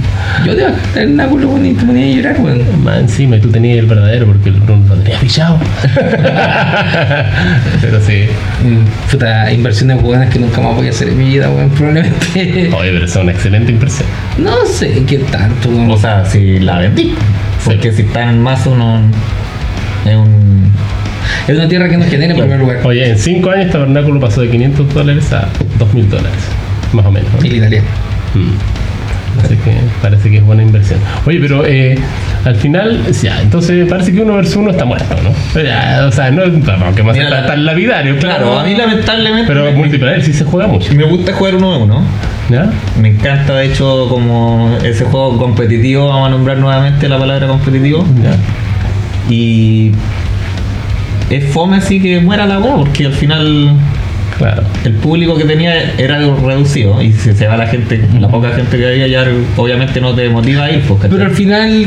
Speaker 2: Yo te tabernáculo weón, y te ponía a llorar, weón.
Speaker 1: Más encima, y tú tenías el verdadero porque el Bruno lo tenía pillado. Pero sí.
Speaker 2: Mm, Puta, inversiones buenas que nunca más voy a hacer en mi vida, weón, probablemente.
Speaker 1: Oye, pero es una excelente impresión.
Speaker 2: No sé qué tanto, weón.
Speaker 3: O sea, si la vendí. Porque si está en el mazo, no. Es un.
Speaker 2: Es una tierra que nos genera en primer lugar.
Speaker 1: Oye, en 5 años Tabernáculo pasó de 500 dólares a 2000 dólares. Más o menos. ¿no?
Speaker 2: El italiano.
Speaker 1: Mm. Así que parece que es buena inversión. Oye, pero eh, al final, ya, entonces parece que uno versus uno está muerto, ¿no? Ya, o sea, no no, que más
Speaker 3: Mira,
Speaker 1: está tan lapidario, claro.
Speaker 3: Claro, a mí lamentablemente.
Speaker 1: Pero multiplayer sí se juega mucho.
Speaker 3: me gusta jugar uno a uno.
Speaker 1: ¿Ya?
Speaker 3: Me encanta, de hecho, como ese juego competitivo, vamos a nombrar nuevamente la palabra competitivo.
Speaker 1: Ya.
Speaker 3: Y es fome así que muera la weá, porque al final
Speaker 1: Claro.
Speaker 3: el público que tenía era reducido. Y si se va la gente, la poca gente que había, ya obviamente no te motiva a ir. Pues.
Speaker 2: Pero al final,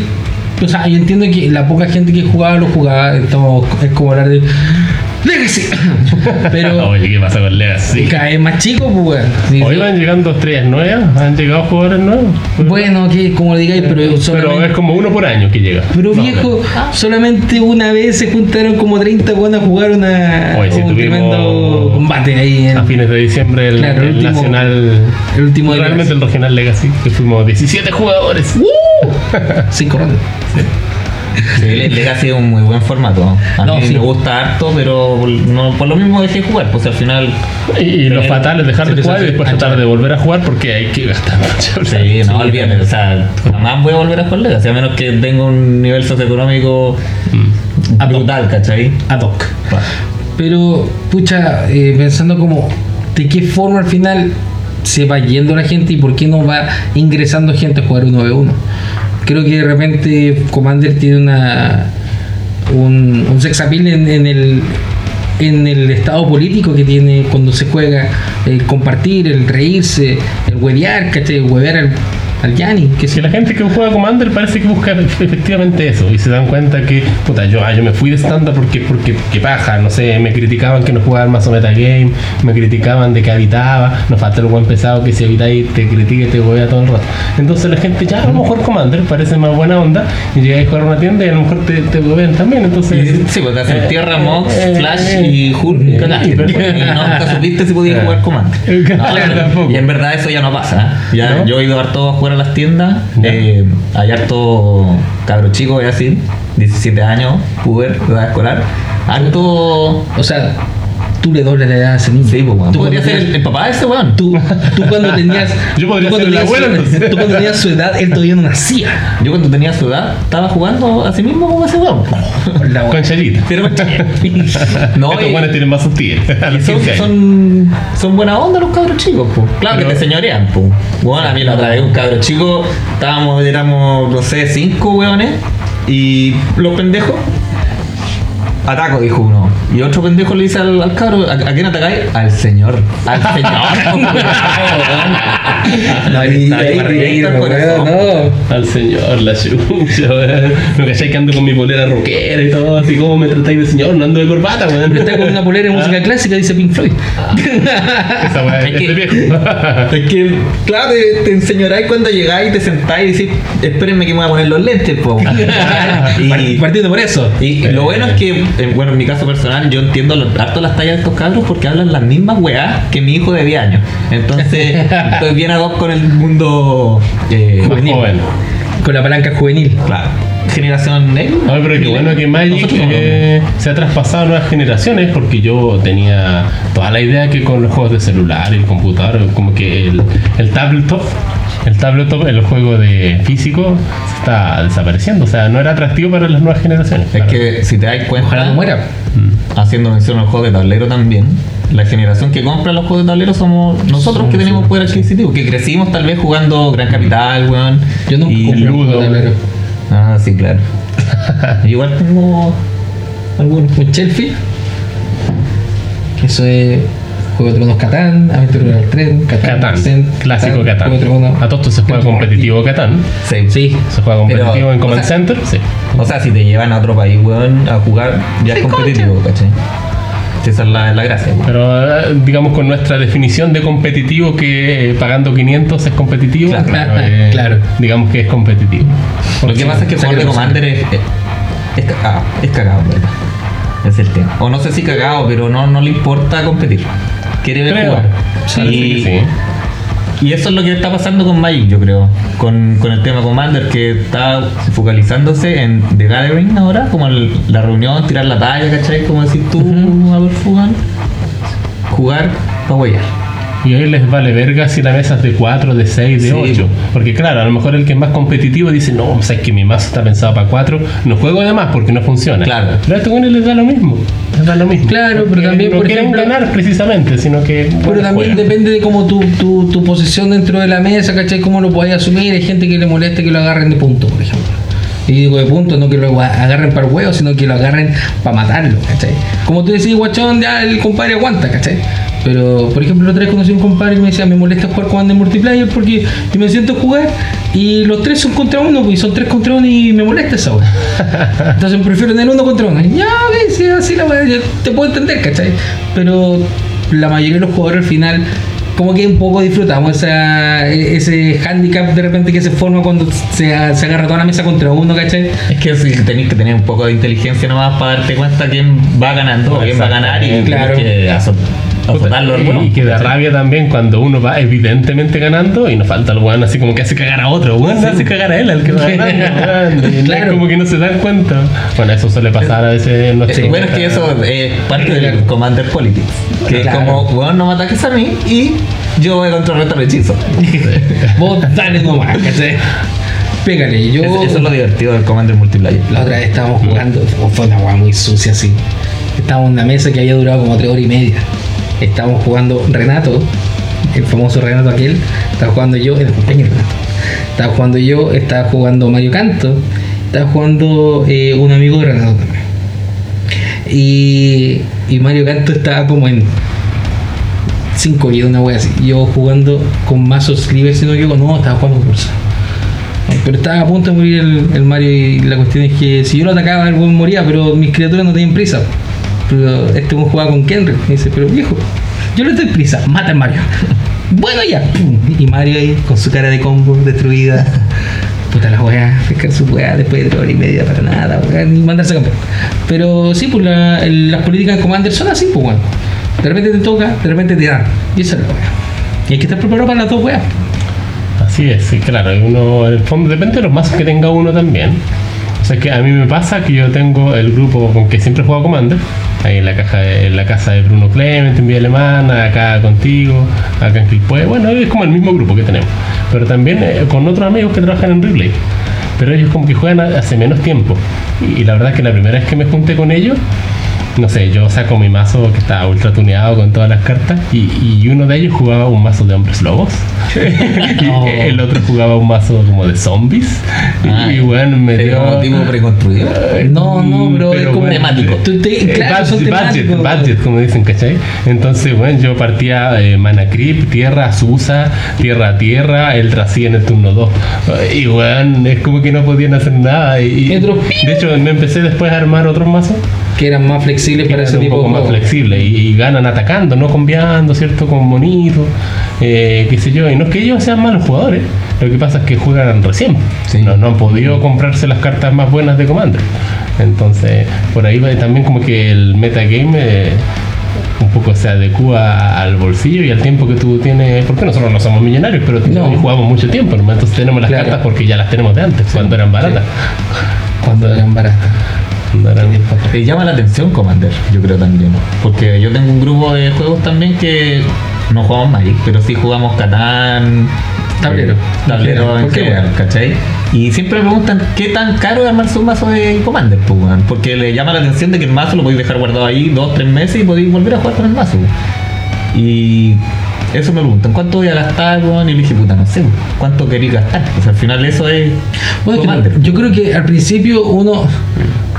Speaker 2: o sea, yo entiendo que la poca gente que jugaba lo jugaba, estamos, es como hablar de Legacy. Pero
Speaker 1: Oye, ¿qué pasa con Legacy?
Speaker 2: cada vez más chico, pues, weón. Sí,
Speaker 1: Hoy
Speaker 2: sí.
Speaker 1: van llegando estrellas nuevas, han llegado jugadores nuevos.
Speaker 2: Bueno, que como lo digáis, pero
Speaker 1: Pero
Speaker 2: solamente.
Speaker 1: es como uno por año que llega.
Speaker 2: Pero viejo,
Speaker 1: menos.
Speaker 2: solamente una vez se juntaron como 30 buenas a jugar una,
Speaker 1: Oye,
Speaker 2: un
Speaker 1: tuvimos-
Speaker 2: tremendo combate ahí en
Speaker 1: A fines de diciembre el,
Speaker 2: Claro, el
Speaker 1: el
Speaker 2: último-
Speaker 1: nacional.
Speaker 2: el último de
Speaker 1: Realmente el regional Legacy, que fuimos 17 jugadores.
Speaker 2: cinco rondas.
Speaker 3: Sí, Le- Legacy es un muy buen formato. A
Speaker 2: No,
Speaker 3: mí
Speaker 2: sí.
Speaker 3: me gusta harto, pero por, no, por lo mismo dejé de jugar. Pues al final.
Speaker 1: Y, y lo fatal es dejar de jugar y después tratar de volver a jugar porque hay que gastar mucho.
Speaker 3: Sí, no, olvídate. O sea, jamás voy a volver a jugar Legacy, a menos que tenga un nivel socioeconómico
Speaker 1: Mm.
Speaker 3: brutal, ¿cachai?
Speaker 2: Ad hoc.
Speaker 3: Bueno,
Speaker 2: Pero, pucha, eh, pensando como de qué forma al final se va yendo la gente y por qué no va ingresando gente a jugar 1v1. Creo que de repente Commander tiene una un, un sex appeal en, en el en el estado político que tiene cuando se juega el compartir, el reírse, el huevear, ¿cachai? El huevear al, al Yanni, que
Speaker 1: Si la gente que juega Commander parece que busca efectivamente eso y se dan cuenta que, puta, yo, ah, yo me fui de estándar porque, porque, que paja, no sé, me criticaban que no jugaba más o metagame, me criticaban de que habitaba, nos falta el buen pesado que si habitáis te critica y te huevea todo el rato. Entonces la gente, ya, a jugar Commander, parece más buena onda, y llegáis a jugar a una tienda y a lo mejor te, te huevean también, entonces...
Speaker 3: y- sí, pues te hacen
Speaker 1: eh,
Speaker 3: tierra, Mox,
Speaker 1: eh,
Speaker 3: Flash
Speaker 1: eh,
Speaker 3: y Hulk.
Speaker 1: eh,
Speaker 3: y cagaste.
Speaker 1: pero-
Speaker 3: Y nunca supiste si podías jugar Commander.
Speaker 1: Claro,
Speaker 3: No, y en verdad eso ya no pasa. ¿eh? Ya,
Speaker 1: ¿No?
Speaker 3: Yo he ido a jugar a las tiendas. Eh, hay harto cabro chico, voy a decir, 17 años, puber, edad escolar. Harto.
Speaker 2: o sea, tú le dobles la edad a ese niño.
Speaker 3: Sí, pues, weón.
Speaker 2: Tú
Speaker 3: Podría
Speaker 2: cuando
Speaker 3: ser
Speaker 2: tenías-
Speaker 3: el, el papá de ese weón.
Speaker 2: Tú, tú cuando tenías.
Speaker 1: Yo podría
Speaker 2: tú cuando
Speaker 1: ser el
Speaker 2: tenías
Speaker 1: abuelo,
Speaker 2: su-
Speaker 1: entonces.
Speaker 2: Tú cuando tenías su edad, él todavía no nacía.
Speaker 3: Yo cuando tenía su edad estaba jugando a sí mismo como ese weón.
Speaker 2: La
Speaker 1: Con
Speaker 2: wea.
Speaker 1: Chelita.
Speaker 3: Pero no,
Speaker 1: Estos buenos tienen más los
Speaker 3: son,
Speaker 1: 15 años.
Speaker 3: son, son buena onda los cabros chicos, po. Claro
Speaker 1: Pero-
Speaker 3: que te señorean, po. Bueno, a mí la otra vez un cabro chico, estábamos, éramos, no sé, cinco weones, y los pendejos. Ataco, dijo uno. Y otro pendejo le dice al, al cabro, ¿a, a quién atacáis? Al señor. Al señor.
Speaker 2: No,
Speaker 3: Y
Speaker 2: ahí weón, no.
Speaker 1: Al señor, la chucha, weón. No cachai que ando con mi polera rockera y todo, así como me tratáis de señor, no ando de corbata, weón.
Speaker 2: Pero está con una polera de música clásica, dice Pink Floyd.
Speaker 1: Esa weá
Speaker 3: Es que-
Speaker 1: de viejo.
Speaker 3: Es que, claro, te, te enseñoráis cuando llegáis, te sentáis y decís, espérenme que me voy a poner los lentes, po. y,
Speaker 2: Partiendo por eso.
Speaker 3: Y lo bueno es que, eh, bueno, en mi caso personal, yo entiendo lo- harto las tallas de estos cabros porque hablan las mismas weás que mi hijo de 10 años. Entonces, estoy bien ad hoc con el mundo. eh,
Speaker 1: Más joven.
Speaker 2: Con la palanca juvenil.
Speaker 3: claro. generación X.
Speaker 1: No, pero qué bueno que Magic eh, se ha traspasado a nuevas generaciones porque yo tenía toda la idea que con los juegos de celular y el computador, como que el, el tabletop, el tabletop, el juego de físico, está desapareciendo. O sea, no era atractivo para las nuevas generaciones.
Speaker 3: Es
Speaker 1: claro.
Speaker 3: que si te das cuenta,
Speaker 2: Ojalá no muera.
Speaker 1: Mm.
Speaker 3: haciendo mención al juego de tablero también, la generación que compra los juegos de tablero somos nosotros que tenemos poder adquisitivo, que crecimos tal vez jugando Gran Capital, weón.
Speaker 2: Yo nunca
Speaker 3: y-
Speaker 1: Ludo.
Speaker 2: juego de tablero.
Speaker 3: Ah, sí, claro. Igual tengo algunos.
Speaker 2: Un Chelsea. Eso es Juego de Tronos Catán, Aventura del Tren, Catán,
Speaker 1: Catán,
Speaker 2: Cent,
Speaker 1: clásico Catán.
Speaker 2: Juego de Tronos.
Speaker 1: A todo esto se juega competitivo Catán.
Speaker 3: Sí.
Speaker 2: Sí.
Speaker 1: Se juega competitivo
Speaker 3: Pero,
Speaker 1: en Command
Speaker 3: o sea-
Speaker 1: Center, sí.
Speaker 3: O sea, si te llevan a otro país, weón, a jugar, ya es competitivo, ¿cachai? Esa es la, la gracia, weón.
Speaker 1: Pero eh, digamos con nuestra definición de competitivo que eh, pagando 500 es competitivo,
Speaker 3: Claro.
Speaker 1: eh,
Speaker 2: Claro.
Speaker 1: digamos que es competitivo.
Speaker 3: Lo que pasa es que
Speaker 2: o sea,
Speaker 3: jugar de. Commander es, es, cagado, es cagado, ¿verdad? Es el tema. O no sé si cagado, pero no, no le importa competir. Quiere ver
Speaker 1: Creo.
Speaker 3: jugar. Y,
Speaker 1: sí.
Speaker 3: y eso es lo que está pasando con Magic, yo creo. Con, con el tema Commander, que está focalizándose en The Gathering ahora, como el- la reunión, tirar la talla, ¿cachai? Como decir tú, a ver, jugar. Jugar para huellar.
Speaker 1: Y ahí les vale verga si la mesa es de 4, de 6, de
Speaker 3: Sí.
Speaker 1: 8. Porque claro, a lo mejor el que es más competitivo dice, no, o sea, es que mi mazo está pensado para 4, no juego de más porque no funciona.
Speaker 3: Claro.
Speaker 1: Pero a estos les da lo mismo. Les da lo mismo.
Speaker 2: Claro, pero también,
Speaker 1: no
Speaker 2: por
Speaker 1: quieren
Speaker 2: ejemplo-
Speaker 1: ganar precisamente, sino que.
Speaker 2: Pero también
Speaker 1: juegan.
Speaker 2: depende de cómo tu, tu, tu posición dentro de la mesa, ¿cachai? Cómo lo podáis asumir. Hay gente que le molesta que lo agarren de punto, por ejemplo. Y digo de punto, no que lo agarren para el huevo, sino que lo agarren para matarlo, ¿cachai? Como tú decís, guachón, ya el compadre aguanta, ¿cachai? Pero, por ejemplo, la otra vez conocí a un compadre que me decía, me molesta jugar con en multiplayer porque yo me siento a jugar y los tres son contra uno, pues, y son tres contra uno y me molesta esa wea. Entonces prefiero tener uno contra uno. Y Ya, sí, así la yo te puedo entender, ¿cachai? Pero la mayoría de los jugadores al final, como que un poco disfrutamos esa, ese handicap de repente que se forma cuando se, se agarra toda la mesa contra uno, ¿cachai?
Speaker 3: Es que sí, tenéis que tener un poco de inteligencia nomás para darte cuenta quién va ganando, quién va a ganar y
Speaker 2: Claro.
Speaker 3: que
Speaker 1: y,
Speaker 3: bueno.
Speaker 1: y que da rabia también cuando uno va evidentemente ganando y nos falta el weón así como que hace cagar a otro, weón hace cagar a él al que va ganando, weón,
Speaker 2: Claro.
Speaker 1: como que no se dan cuenta. Bueno, eso suele pasar a veces en
Speaker 3: Eh,
Speaker 1: nuestro
Speaker 3: bueno, es que eso es parte del Commander Politics. Que
Speaker 2: Claro.
Speaker 3: es como, weón, no me ataques a mí y yo voy a contrarrestar el hechizo.
Speaker 2: Vos dale nomás, ¿cachai? Pégale, yo...
Speaker 3: Eso, eso es lo divertido del Commander Multiplayer.
Speaker 2: La otra vez estábamos jugando, fue una weá muy sucia así. Estábamos en una mesa que había durado como tres horas y media. Estábamos jugando Renato, el famoso Renato aquel. Estaba jugando yo, el. Estaba jugando yo, estaba jugando Mario Canto. Estaba jugando eh, un amigo de Renato también. Y, y Mario Canto estaba como en 5 y una wea así. Yo jugando con mazos Sliver, si no equivoco, no, estaba jugando con Ursa. Pero estaba a punto de morir el, el Mario y la cuestión es que si yo lo atacaba el buen moría, pero mis criaturas no tenían prisa. Pero este jugaba con Kenry. Y dice, pero viejo, yo le doy prisa, mata al Mario. bueno ya. pum. Y Mario ahí con su cara de combo destruida. Puta la weá, pescar su weá después de tres horas y media para nada, weá, ni mandarse a campeón. Pero sí, pues la- el- las políticas de Commander son así, pues bueno. De repente te toca, de repente te dan. Y esa es la weá. Y hay que estar preparado para las dos weas.
Speaker 1: Así es, sí, claro. Uno, en el fondo depende de los mazos que tenga uno también. O sea que a mí me pasa que yo tengo el grupo con que siempre juego Commander. Ahí en la, caja en la casa de Bruno Clement, en Villa Alemana, acá contigo, acá en Quilpue. Bueno, es como el mismo grupo que tenemos. Pero también eh, con otros amigos que trabajan en Ripley. Pero ellos como que juegan hace menos tiempo. Y, y la verdad es que la primera vez que me junté con ellos, no sé, yo saco mi mazo que está ultra tuneado con todas las cartas y, y uno de ellos jugaba un mazo de hombres lobos
Speaker 2: No.
Speaker 1: el otro jugaba un mazo como de zombies
Speaker 3: Ah,
Speaker 1: y bueno me
Speaker 3: es
Speaker 1: dio
Speaker 3: como tipo preconstruido.
Speaker 2: No, no, pero, es como
Speaker 3: temático.
Speaker 2: Tú te-
Speaker 1: Eh,
Speaker 2: claro, son
Speaker 1: budget, budget,
Speaker 2: temáticos.
Speaker 1: budget, como dicen, ¿cachai? Entonces, bueno, yo partía eh, Mana Creep, Tierra, Susa, Tierra a Tierra, el Trasí en el turno 2. Y, bueno, es como que no podían hacer nada. Y, y- de hecho, me empecé después a armar otros mazos
Speaker 2: Que eran más flexibles para ese
Speaker 1: un
Speaker 2: tipo
Speaker 1: poco
Speaker 2: de
Speaker 1: más flexibles y, y ganan atacando, no conviando, ¿cierto? Con monitos, eh, qué sé yo. Y no es que ellos sean malos jugadores, lo que pasa es que juegan recién.
Speaker 3: Sí.
Speaker 1: No, no han podido comprarse las cartas más buenas de Commander. Entonces, por ahí va también como que el metagame eh, un poco se adecua al bolsillo y al tiempo que tú tienes, porque nosotros no somos millonarios, pero
Speaker 2: No.
Speaker 1: jugamos mucho tiempo, ¿no? entonces tenemos las
Speaker 2: Claro.
Speaker 1: cartas porque ya las tenemos de antes, cuando eran baratas.
Speaker 2: Cuando eran baratas.
Speaker 3: Te llama la atención Commander, yo creo también. Porque yo tengo un grupo de juegos también que no jugamos Magic, pero sí jugamos Catán.
Speaker 2: Tablero.
Speaker 3: eh, Tablero en. ¿cachai? Y siempre me preguntan qué tan caro es armarse un mazo de Commander, pues. Porque le llama la atención de que el mazo lo podéis dejar guardado ahí dos, tres meses y podéis volver a jugar con el mazo. Y eso me preguntan, ¿cuánto voy a gastar, weón? Y le dije, puta, no sé, ¿cuánto queréis gastar? O sea, al final eso es
Speaker 2: Bueno,
Speaker 3: Commander.
Speaker 2: yo creo que al principio uno,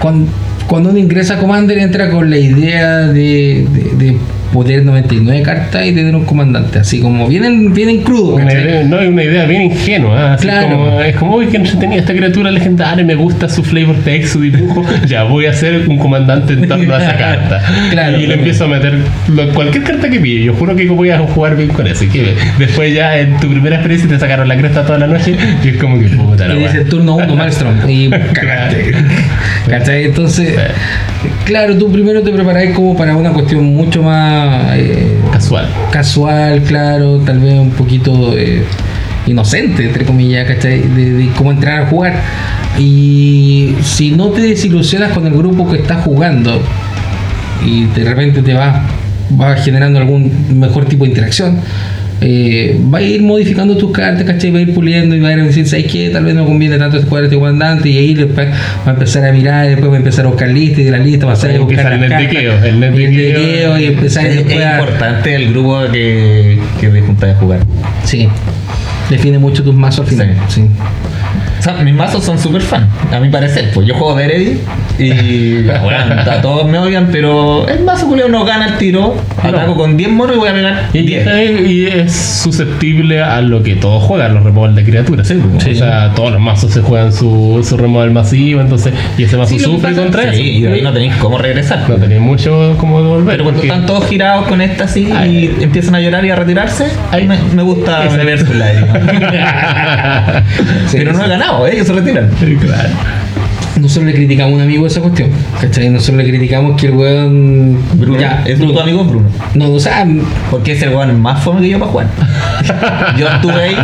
Speaker 2: cuando, cuando uno ingresa a Commander, entra con la idea de, de, de poder 99 cartas y tener un comandante, así como vienen, vienen crudos.
Speaker 1: No, es una idea bien ingenua. Así
Speaker 2: Claro.
Speaker 1: como, es como, uy, que tenía esta criatura legendaria, me gusta su flavor text, su dibujo. ya voy a hacer un comandante en torno a esa carta.
Speaker 2: Claro,
Speaker 1: y le
Speaker 2: claro.
Speaker 1: empiezo a meter lo- cualquier carta que pille. Yo juro que voy a jugar bien con eso. Que después, ya en tu primera experiencia, te sacaron la cresta toda la noche. Y es como que puta la
Speaker 2: Y dice turno 1 Maelstrom y cagaste. ¿Cachai? Entonces, claro, tú primero te preparás como para una cuestión mucho más eh,
Speaker 1: Casual.
Speaker 2: casual, claro, tal vez un poquito eh, inocente, entre comillas, ¿cachai? De, de cómo entrar a jugar. Y si no te desilusionas con el grupo que estás jugando y de repente te vas, vas generando algún mejor tipo de interacción, eh, va a ir modificando tus cartas, ¿cachai? Va a ir puliendo y va a ir diciendo, ¿sabes qué? Tal vez no conviene tanto este cuadro este comandante y ahí después va a empezar a mirar, y después va a empezar a buscar listas y de la lista va a salir a buscar
Speaker 1: el
Speaker 2: cartas,
Speaker 1: el netdiqueo
Speaker 2: y empezar
Speaker 3: Es,
Speaker 2: después
Speaker 3: es
Speaker 2: a-
Speaker 3: importante el grupo que, que de junta de jugar.
Speaker 2: Sí. Define mucho tus mazos al final. Sí.
Speaker 3: Mis mazos son súper fan, a mi parecer. Pues yo juego de Heredit y bueno, a todos me odian, pero el mazo culeo no gana el tiro. Ataco con 10 monos y voy a pegar
Speaker 1: Y,
Speaker 3: 10.
Speaker 1: y es susceptible a lo que todos juegan, los removal de criaturas.
Speaker 3: Sí,
Speaker 1: o sea, todos los mazos se juegan su, su removal masivo, entonces, y ese mazo
Speaker 2: Sí,
Speaker 1: sufre contra eso.
Speaker 3: y de ahí no tenéis cómo regresar.
Speaker 1: No tenéis mucho como devolver.
Speaker 3: Pero cuando
Speaker 1: porque-
Speaker 3: están todos girados con esta así
Speaker 1: Ay.
Speaker 3: y empiezan a llorar y a retirarse, ahí me, me gusta su
Speaker 2: Sí,
Speaker 3: Pero no he ganado, ¿eh? ellos se retiran.
Speaker 1: claro.
Speaker 2: Nosotros le criticamos a un amigo esa cuestión. ¿Cachai? Nosotros le criticamos que el weón.
Speaker 3: Bruno,
Speaker 2: Ya,
Speaker 3: es
Speaker 2: Bruno.
Speaker 3: tu amigo Bruno.
Speaker 2: No, o sea,
Speaker 3: Porque es el weón más fome que yo para jugar. Yo estuve ahí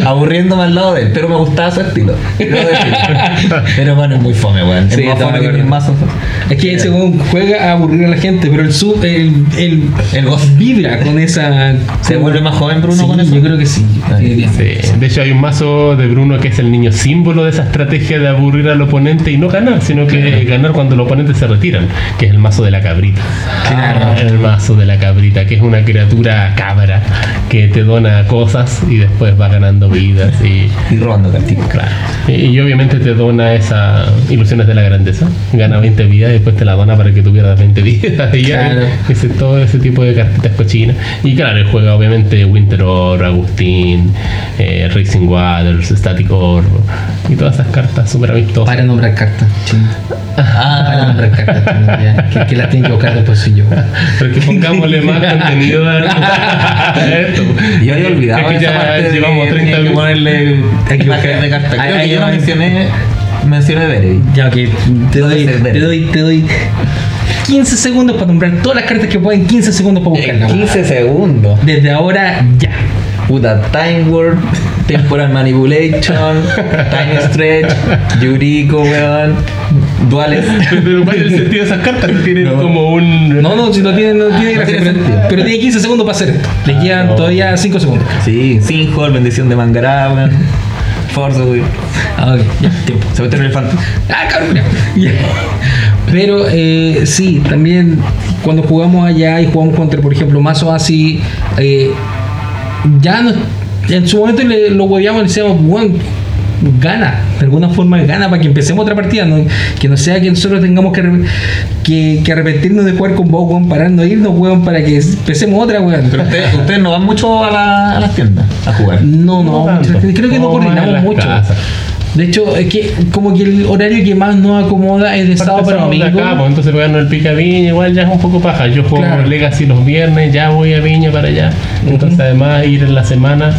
Speaker 3: aburriéndome al lado de él, pero me gustaba su estilo. Pero bueno, es muy fome, weón. Es
Speaker 2: Sí,
Speaker 3: más fome que
Speaker 2: acuerdo.
Speaker 3: mazos.
Speaker 2: es que ese weón juega a aburrir a la gente, pero el sub, el, el,
Speaker 3: El goz.
Speaker 2: vibra con esa.
Speaker 3: ¿Se vuelve más joven Bruno
Speaker 2: Sí,
Speaker 3: con eso?
Speaker 2: Yo creo que sí.
Speaker 3: Ay,
Speaker 2: definitivamente.
Speaker 1: Sí. De hecho, hay un mazo de Bruno que es el niño símbolo de esa estrategia de aburrir al oponente y no ganar, sino que ganar cuando los oponentes se retiran, que es el mazo de la cabrita.
Speaker 2: Claro.
Speaker 1: El mazo de la cabrita, que es una criatura cabra que te dona cosas y después va ganando vidas y.
Speaker 3: Y robando cartitas.
Speaker 1: Claro. Y, y obviamente te dona esas ilusiones de la grandeza. Gana 20 vidas y después te la dona para que tú pierdas 20 vidas. Y ya,
Speaker 2: Claro.
Speaker 1: ese, todo ese tipo de cartitas cochinas. Y claro, él juega obviamente Winter Orb, Agustín, eh, Racing Waters, Static Orb y todas esas cartas súper amistosas.
Speaker 2: Para nombrar cartas. Sí. Para
Speaker 3: Ah,
Speaker 2: nombrar cartas. ya, que, que las tienen que buscar después soy yo.
Speaker 1: Pero que pongámosle más contenido a esto.
Speaker 3: yo había olvidado
Speaker 1: Es que
Speaker 3: esa
Speaker 1: ya
Speaker 3: parte de
Speaker 1: llevamos
Speaker 3: que
Speaker 1: 30
Speaker 3: tenía que
Speaker 1: minutos.
Speaker 3: ponerle imágenes de cartas. Creo que yo no mencioné, mencioné Berry.
Speaker 2: Ya, ok. Te doy, te doy, te doy 15 segundos para nombrar todas las cartas que pueden 15 segundos para buscarlas.
Speaker 3: 15 segundos.
Speaker 2: Desde ahora, ya.
Speaker 3: Puta, Time Warp, Temporal Manipulation, Time Stretch, Yuriko, weón, Duales.
Speaker 1: Pero ¿cuál es el sentido de esas cartas? No tienen
Speaker 3: No.
Speaker 1: como un.
Speaker 2: No, no, si no tiene, no tiene
Speaker 3: No
Speaker 2: gracia,
Speaker 3: tiene
Speaker 2: pero, tiene 15 segundos para hacer esto. Le quedan
Speaker 1: no.
Speaker 2: todavía 5 segundos.
Speaker 3: Sí, Sinkhole, Bendición de Mangará, weón. Forza, weón.
Speaker 2: Ah, ok, ya, tiempo.
Speaker 3: Se mete el elefante.
Speaker 2: Ah, cabrón. ya. Pero eh, sí, también cuando jugamos allá y jugamos contra, por ejemplo, mazos así, eh, ya no, en su momento le, lo hueveamos y le decíamos, bueno, gana, de alguna forma gana para que empecemos otra partida, ¿no? que no sea que nosotros tengamos que, que, que arrepentirnos de jugar con vos, weón, para no irnos, weón, para que empecemos otra, weón.
Speaker 3: Pero ustedes, ustedes no van mucho a, la- a las tiendas a jugar.
Speaker 2: No, no,
Speaker 1: No tanto.
Speaker 2: creo que no coordinamos mucho.
Speaker 1: casas.
Speaker 2: De hecho, es que como que el horario que más nos acomoda es de sábado para domingo.
Speaker 1: acá, pues, entonces pegarnos el pica viña igual ya es un poco paja. Yo juego
Speaker 2: Claro.
Speaker 1: Legacy los viernes, ya voy a viña para allá. Entonces además ir en la semana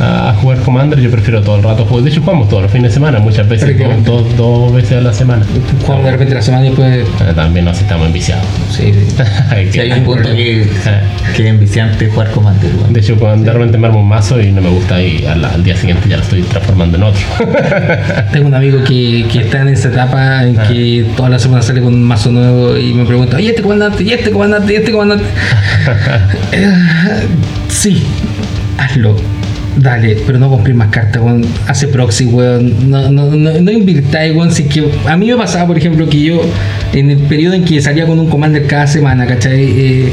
Speaker 1: a, a jugar Commander, yo prefiero todo el rato jugar. De hecho, jugamos todos los fines de semana, muchas veces, dos, dos veces a la semana.
Speaker 2: Jugamos de repente la semana y después.
Speaker 1: Eh, También nos estamos enviciados.
Speaker 2: Sí, sí.
Speaker 1: Hay
Speaker 3: Si
Speaker 1: que-
Speaker 3: hay un punto que, que es enviciante jugar Commander.
Speaker 1: De hecho, cuando de repente me armo un mazo y no me gusta y al, al día siguiente ya lo estoy transformando en otro.
Speaker 2: Tengo un amigo que, que está en esa etapa en
Speaker 1: Ah.
Speaker 2: que toda la semana sale con un mazo nuevo y me pregunta, ¿y este comandante? ¿y este comandante? ¿y este comandante? Eh, sí, hazlo. Dale, pero no compré más cartas, weón. Hace proxy, weón. No, no, no, no invirtáis, weón. Si que a mí me pasaba, por ejemplo, que yo, en el periodo en que salía con un commander cada semana, ¿cachai? Eh,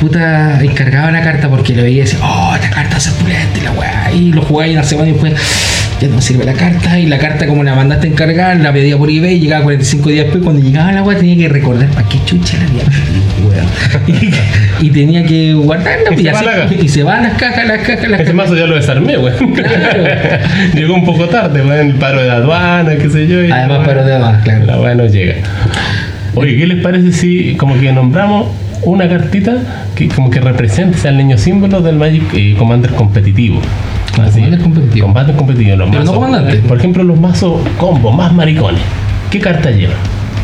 Speaker 2: puta, encargaba la carta porque lo veía y decía, oh, esta carta es pulente, la weá. Y lo jugaba ahí una semana y después, ya no sirve la carta. Y la carta, como la mandaste a encargar, la pedía por eBay, llegaba 45 días después. Cuando llegaba la weá, tenía que recordar para qué chucha la había pedido. Y, y tenía que guardarla,
Speaker 1: Y se
Speaker 2: así-
Speaker 1: caja.
Speaker 2: y se van las cajas, las cajas, las
Speaker 1: Ese
Speaker 2: cajas.
Speaker 1: mazo ya lo desarmé, weón.
Speaker 2: Claro.
Speaker 1: Llegó un poco tarde, weón, el paro de aduana, qué sé yo. y-
Speaker 2: Además, paro de aduana, claro.
Speaker 1: La weá no llega. Oye, ¿qué les parece si como que nombramos una cartita que como que represente, sea el niño símbolo del Magic eh, Commander competitivo?
Speaker 2: Commander competitivo.
Speaker 1: Commander competitivo. Los
Speaker 2: Pero no
Speaker 1: mazos,
Speaker 2: comandante.
Speaker 1: Por ejemplo, los mazos combo más maricones. ¿Qué carta lleva?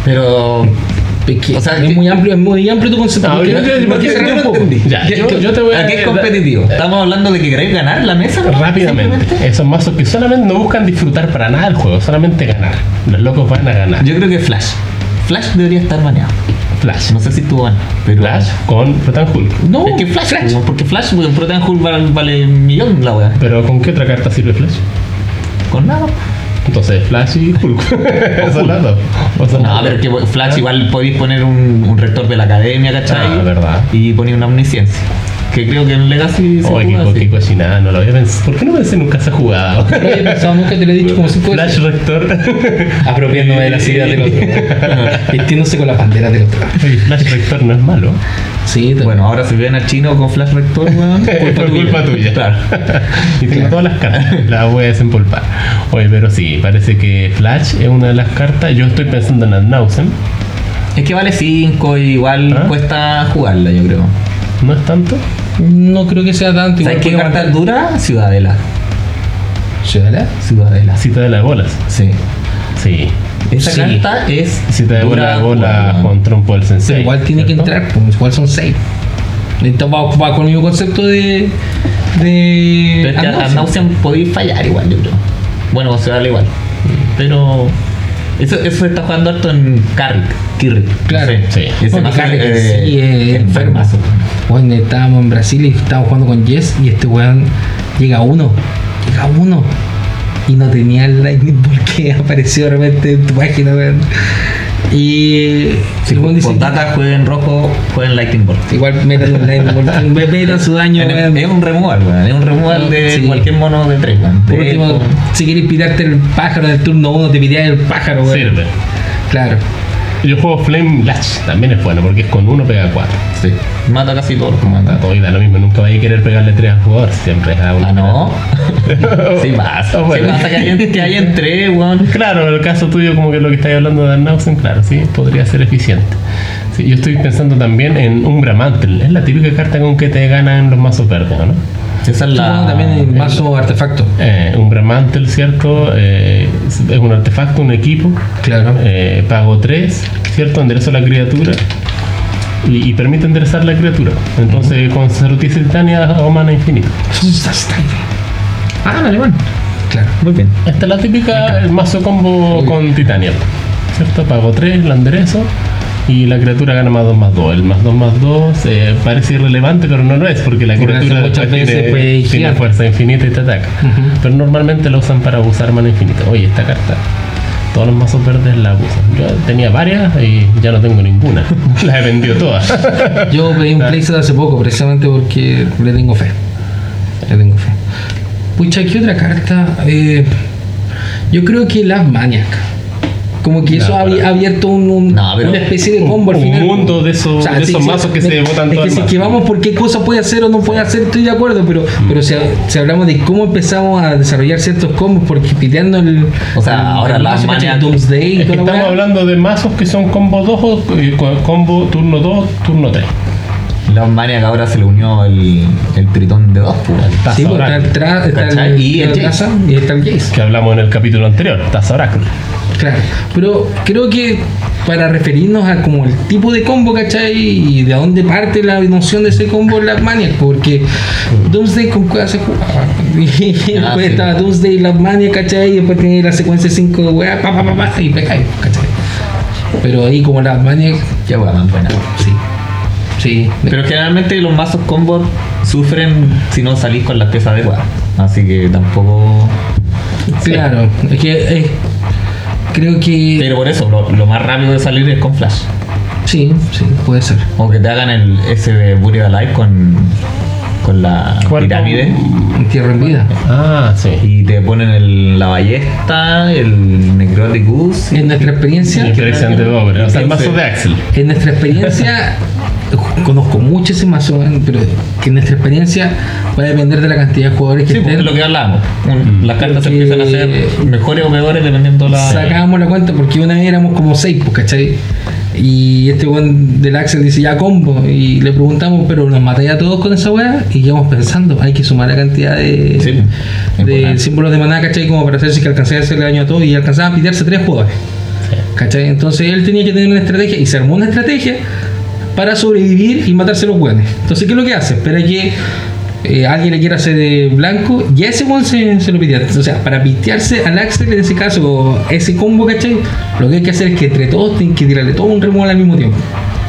Speaker 3: Pero O sea,
Speaker 2: es muy amplio, es muy amplio tu concepto.
Speaker 1: No, yo-
Speaker 2: ríe
Speaker 1: no
Speaker 2: un poco.
Speaker 1: entendí. Ya,
Speaker 3: ¿qué-
Speaker 1: yo, te voy a.
Speaker 3: ¿a qué es competitivo? ¿Estamos hablando de que queréis ganar la mesa? no?
Speaker 1: Rápidamente. Esos mazos que solamente no buscan disfrutar para nada el juego, solamente ganar. Los locos van a ganar.
Speaker 3: Yo creo que Flash. Flash debería estar baneado.
Speaker 1: Flash.
Speaker 3: No sé si tú van, pero.
Speaker 1: Flash con Protan Hulk.
Speaker 3: No, es que Flash, weón, porque Flash, weón, Protean Hulk vale, vale un millón la weá.
Speaker 1: Pero ¿con qué otra carta sirve Flash?
Speaker 3: Con nada.
Speaker 1: Entonces, Flash y Hulk. Son las dos.
Speaker 3: No, pero que Flash igual podéis poner un, un rector de la academia, ¿cachai?
Speaker 1: Ah, verdad.
Speaker 3: Y poner una omnisciencia. Que creo que en Legacy se
Speaker 1: Oye, qué,
Speaker 3: así.
Speaker 1: qué cochinada, no lo había pensado. ¿Por qué no pensé nunca esa jugada?
Speaker 2: No había pensado nunca, te lo he dicho como cinco
Speaker 1: Flash. Rector.
Speaker 2: Apropiándome de las ideas del otro. Vistiéndose con la bandera del otro.
Speaker 1: Oye, Flash Rector no es malo.
Speaker 2: Sí,
Speaker 3: Bueno, ahora si ven a Chino con Flash Rector, weón,
Speaker 1: Fue culpa tuya.
Speaker 3: Claro.
Speaker 1: y tengo todas las cartas. Las voy a desempolvar. Oye, pero sí, parece que Flash es una de las cartas. Yo estoy pensando en Adnausen.
Speaker 3: Es que vale 5 y igual
Speaker 1: ¿Ah?
Speaker 3: cuesta jugarla, yo creo.
Speaker 1: No es tanto.
Speaker 2: No creo que sea tanto.
Speaker 3: ¿Sabes qué carta dura? Ciudadela.
Speaker 2: ¿Ciudadela?
Speaker 3: Ciudadela.
Speaker 1: Cita de las bolas.
Speaker 3: Sí.
Speaker 1: Sí.
Speaker 3: Esa
Speaker 2: Sí.
Speaker 3: carta es.
Speaker 1: Cita de
Speaker 3: dura
Speaker 1: bola, con trompo del sensei.
Speaker 2: Pero igual tiene que entrar, pues igual son seis. Entonces va, va con el mismo concepto de. de.
Speaker 3: Pero es que a
Speaker 2: Andausen.
Speaker 3: Nauseam podéis fallar igual, yo creo. Bueno, se vale igual. Pero. Eso, eso se está jugando harto en Carrick. Kirrick.
Speaker 2: Claro.
Speaker 1: Sí.
Speaker 3: Ese mazo
Speaker 2: Carrick en
Speaker 3: eh,
Speaker 2: sí es
Speaker 3: enfermazo.
Speaker 2: Bueno, estábamos en Brasil y estábamos jugando con Jess y este weón llega uno. Llega uno. Y no tenía el lightning porque apareció de repente en tu página, weón. Y
Speaker 3: Si
Speaker 2: weón dice,
Speaker 3: data juega en rojo, juega en Lightning Bolt.
Speaker 2: igual metan un lightning bolt, metan su daño,
Speaker 3: Es, un removal, weón. Es un removal de
Speaker 2: Sí.
Speaker 3: cualquier mono de 3, weón.
Speaker 2: Por último, si quieres pitarte el pájaro en el turno 1, te pidías el pájaro, weón.
Speaker 1: Sirve.
Speaker 2: Claro.
Speaker 1: Yo juego Flame Lash, también es bueno porque es con uno pega cuatro.
Speaker 3: Sí. Mata casi todos los
Speaker 1: Mata todo y da lo mismo, nunca vais a querer pegarle tres al jugador, siempre es a uno.
Speaker 3: Ah, no. sí pasa.
Speaker 1: Ah, bueno.
Speaker 3: Sí pasa que hay, que hay en 3, weón.
Speaker 1: Claro, en el caso tuyo, como que lo que estáis hablando de Arnausen, claro, sí, podría ser eficiente. Sí, yo estoy pensando también en Umbra Mantle, es la típica carta con que te ganan los mazos verdes, ¿o ¿no?
Speaker 3: Esa es la.
Speaker 2: también el mazo artefacto.
Speaker 1: Eh, Umbra Mantle, ¿cierto? Eh, es un artefacto, un equipo.
Speaker 2: Claro.
Speaker 1: Eh, pago 3, ¿cierto? Enderezo la criatura. Y, y permite enderezar la criatura. Entonces, con Sarutis Titania o mana infinita.
Speaker 3: Ah, vale, bueno.
Speaker 2: Claro.
Speaker 3: Muy bien.
Speaker 1: Esta es la típica, el mazo combo con Titania. ¿Cierto? Pago 3, la enderezo. Y la criatura gana más 2 más 2. El más 2 más 2 eh, parece irrelevante, pero no lo es, porque la
Speaker 2: Porque
Speaker 1: criatura
Speaker 2: muchas veces puede
Speaker 1: tiene, fuerza infinita y te ataca. Pero normalmente la usan para usar mana infinita. Oye, esta carta, todos los mazos verdes la usan. Yo tenía varias y ya no tengo ninguna. Las he vendido todas.
Speaker 2: Yo pedí un playset hace poco, precisamente porque le tengo fe. Le tengo fe. Pucha, ¿qué otra carta? Eh, yo creo que Love Maniac. Como que
Speaker 1: No,
Speaker 2: eso ha abierto un, un-
Speaker 3: No, pero-
Speaker 2: una especie de combo al
Speaker 1: un
Speaker 2: final.
Speaker 1: mundo de esos- de esos mazos que se botan
Speaker 2: Es que si que vamos por qué cosa puede hacer o no puede hacer, estoy de acuerdo, pero,
Speaker 1: Mm.
Speaker 2: pero si, si hablamos de cómo empezamos a desarrollar ciertos combos, porque piteando el.
Speaker 3: O sea,
Speaker 2: el-
Speaker 3: ahora
Speaker 2: el.
Speaker 3: Maniac-
Speaker 2: Doomsday
Speaker 1: Es que
Speaker 2: la
Speaker 1: estamos hablando de mazos que son combo 2 o eh, co- combo turno 2, turno 3.
Speaker 3: La Maniac ahora se le unió el, el tritón de dos, pues.
Speaker 2: Sí, pues, está el.
Speaker 3: Y el
Speaker 2: la
Speaker 3: Jace.
Speaker 2: taza y está el Jace.
Speaker 1: que hablamos en el capítulo anterior, Taza Oracle.
Speaker 2: Claro, pero creo que para referirnos a como el tipo de combo, ¿cachai? Y de dónde parte la noción de ese combo en las Maniac, porque Doomsday con cueva se jugaba. Y después
Speaker 3: sí.
Speaker 2: estaba Doomsday y las Maniac, ¿cachai? Y después tenía la secuencia 5 de weá, pa, pa, pa, pa, y pegáis, ¿cachai? Pero ahí como las Maniac,
Speaker 3: Qué hueá más buena.
Speaker 2: sí. Sí.
Speaker 3: Pero generalmente los mazos combos sufren si no salís con las piezas adecuadas. Así que tampoco.
Speaker 2: Claro, es que es- creo que
Speaker 3: Pero por eso, lo, lo más rápido de salir es con flash.
Speaker 2: sí, sí, puede ser.
Speaker 3: O que te hagan el ese de Buried Alive con, con la pirámide.
Speaker 2: Tierra en vida.
Speaker 1: Ah, sí.
Speaker 3: Y te ponen el- la ballesta, el Necrotic Goose.
Speaker 2: En nuestra experiencia,
Speaker 1: de doble, o sea, el mazo de Axel.
Speaker 2: En nuestra experiencia, conozco mucho ese mazo, ¿eh? pero que en nuestra experiencia va a depender de la cantidad de jugadores que
Speaker 3: Sí, pues,
Speaker 2: estén.
Speaker 3: es lo que hablábamos. Un- Las cartas se empiezan a hacer mejores o peores dependiendo la.
Speaker 2: Sacábamos la cuenta porque una vez éramos como seis, pues, ¿cachai? Y este buen del Axel dice ya combo. Y le preguntamos, pero nos matáis a todos con esa weá. Y íbamos pensando, hay que sumar la cantidad de,
Speaker 3: Sí,
Speaker 2: de
Speaker 3: importante.
Speaker 2: símbolos de maná, ¿cachai? Como para hacer si que alcanzaba a hacerle daño a todos. Y alcanzaban a pitearse tres jugadores. ¿Cachai? Entonces él tenía que tener una estrategia y se armó una estrategia para sobrevivir y matarse a los buenos. Entonces, ¿qué es lo que hace? Espera que eh, alguien le quiera hacer de blanco y a ese one se, se lo pitea. O sea, para pitearse al Axel en ese caso, ese combo, ¿cachai? Lo que hay que hacer es que entre todos tienen que tirarle todo un removal al mismo tiempo.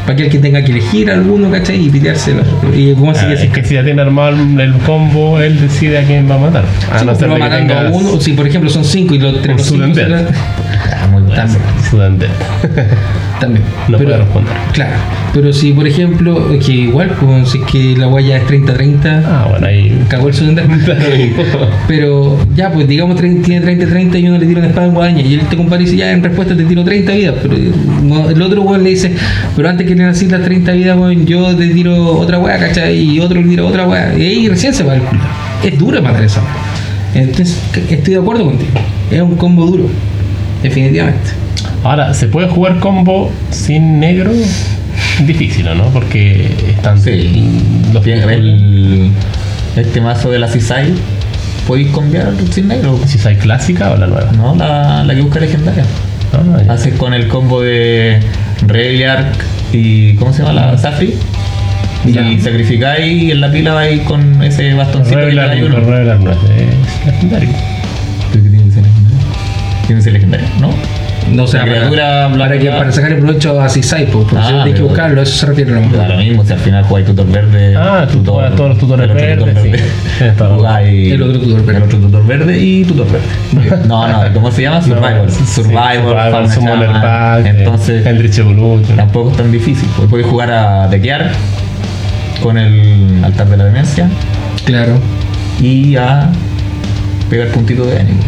Speaker 2: Para que el que tenga que elegir alguno, ¿cachai? Y pitearse. Y como así
Speaker 1: Ah,
Speaker 2: que
Speaker 1: es
Speaker 2: se
Speaker 1: que si ya tiene armado el combo, él decide a quién va a matar. A
Speaker 2: Sí,
Speaker 1: no ser que
Speaker 2: matando a uno, si por ejemplo son cinco y los tres
Speaker 1: Un
Speaker 2: los cinco También.
Speaker 1: Sudden Death.
Speaker 2: También.
Speaker 1: No puede responder.
Speaker 2: Claro. Pero si, por ejemplo, que igual, pues, si es que la guaya es 30-30,
Speaker 1: Ah, bueno, ahí.
Speaker 2: cagó el segundo. Pero ya, pues digamos, tiene 30-30 y uno le tira una espada en guadaña y él te compara y dice, ya, en respuesta te tiro 30 vidas. Pero el otro weón le dice, pero antes que le nacís las 30 vidas, weón, yo te tiro otra weá, ¿cachai? Y otro le tira otra weá. Y ahí recién se va el culo. Es duro matar esa. Entonces, estoy de acuerdo contigo. Es un combo duro. Definitivamente.
Speaker 1: Ahora, ¿se puede jugar combo sin negro? Difícil, ¿o ¿no? Porque están
Speaker 3: Sí.
Speaker 1: los
Speaker 3: Bien, el, este mazo de la Cisai, podéis cambiar sin negro.
Speaker 1: es clásica o la nueva.
Speaker 3: No, la, la que busca legendaria.
Speaker 1: Ah.
Speaker 3: Haces con el combo de Reliark y. ¿Cómo se llama la Safri? Y
Speaker 2: Ya.
Speaker 3: sacrificáis y en la pila vais con ese bastoncito
Speaker 1: Revelar, no es es legendario.
Speaker 3: Tiene que ser legendario, ¿no?
Speaker 2: No, para,
Speaker 3: criatura
Speaker 2: para,
Speaker 3: blanca-
Speaker 2: que, para sacarle provecho a Cisai, pues, porque
Speaker 3: Ah,
Speaker 2: si hay que buscarlo, eso se refiere a lo
Speaker 3: Da
Speaker 2: mejor.
Speaker 3: lo mismo si al final jugáis tutor verde.
Speaker 1: Ah, tú juegas todos los tutores
Speaker 3: el tutor
Speaker 1: verdes, sí.
Speaker 3: verde. Jugáis
Speaker 2: El otro tutor verde.
Speaker 3: El otro tutor verde y tutor verde. No, no, ¿cómo se llama? Survivor.
Speaker 1: sí,
Speaker 3: Survivor,
Speaker 1: Summoner
Speaker 3: Shaman.
Speaker 1: Pack,
Speaker 3: Entonces,
Speaker 1: Eldritch Evolution.
Speaker 3: tampoco es tan difícil. Pues podéis jugar a dequear con el altar de la demencia
Speaker 2: Claro.
Speaker 3: y a pegar puntitos de enemigo.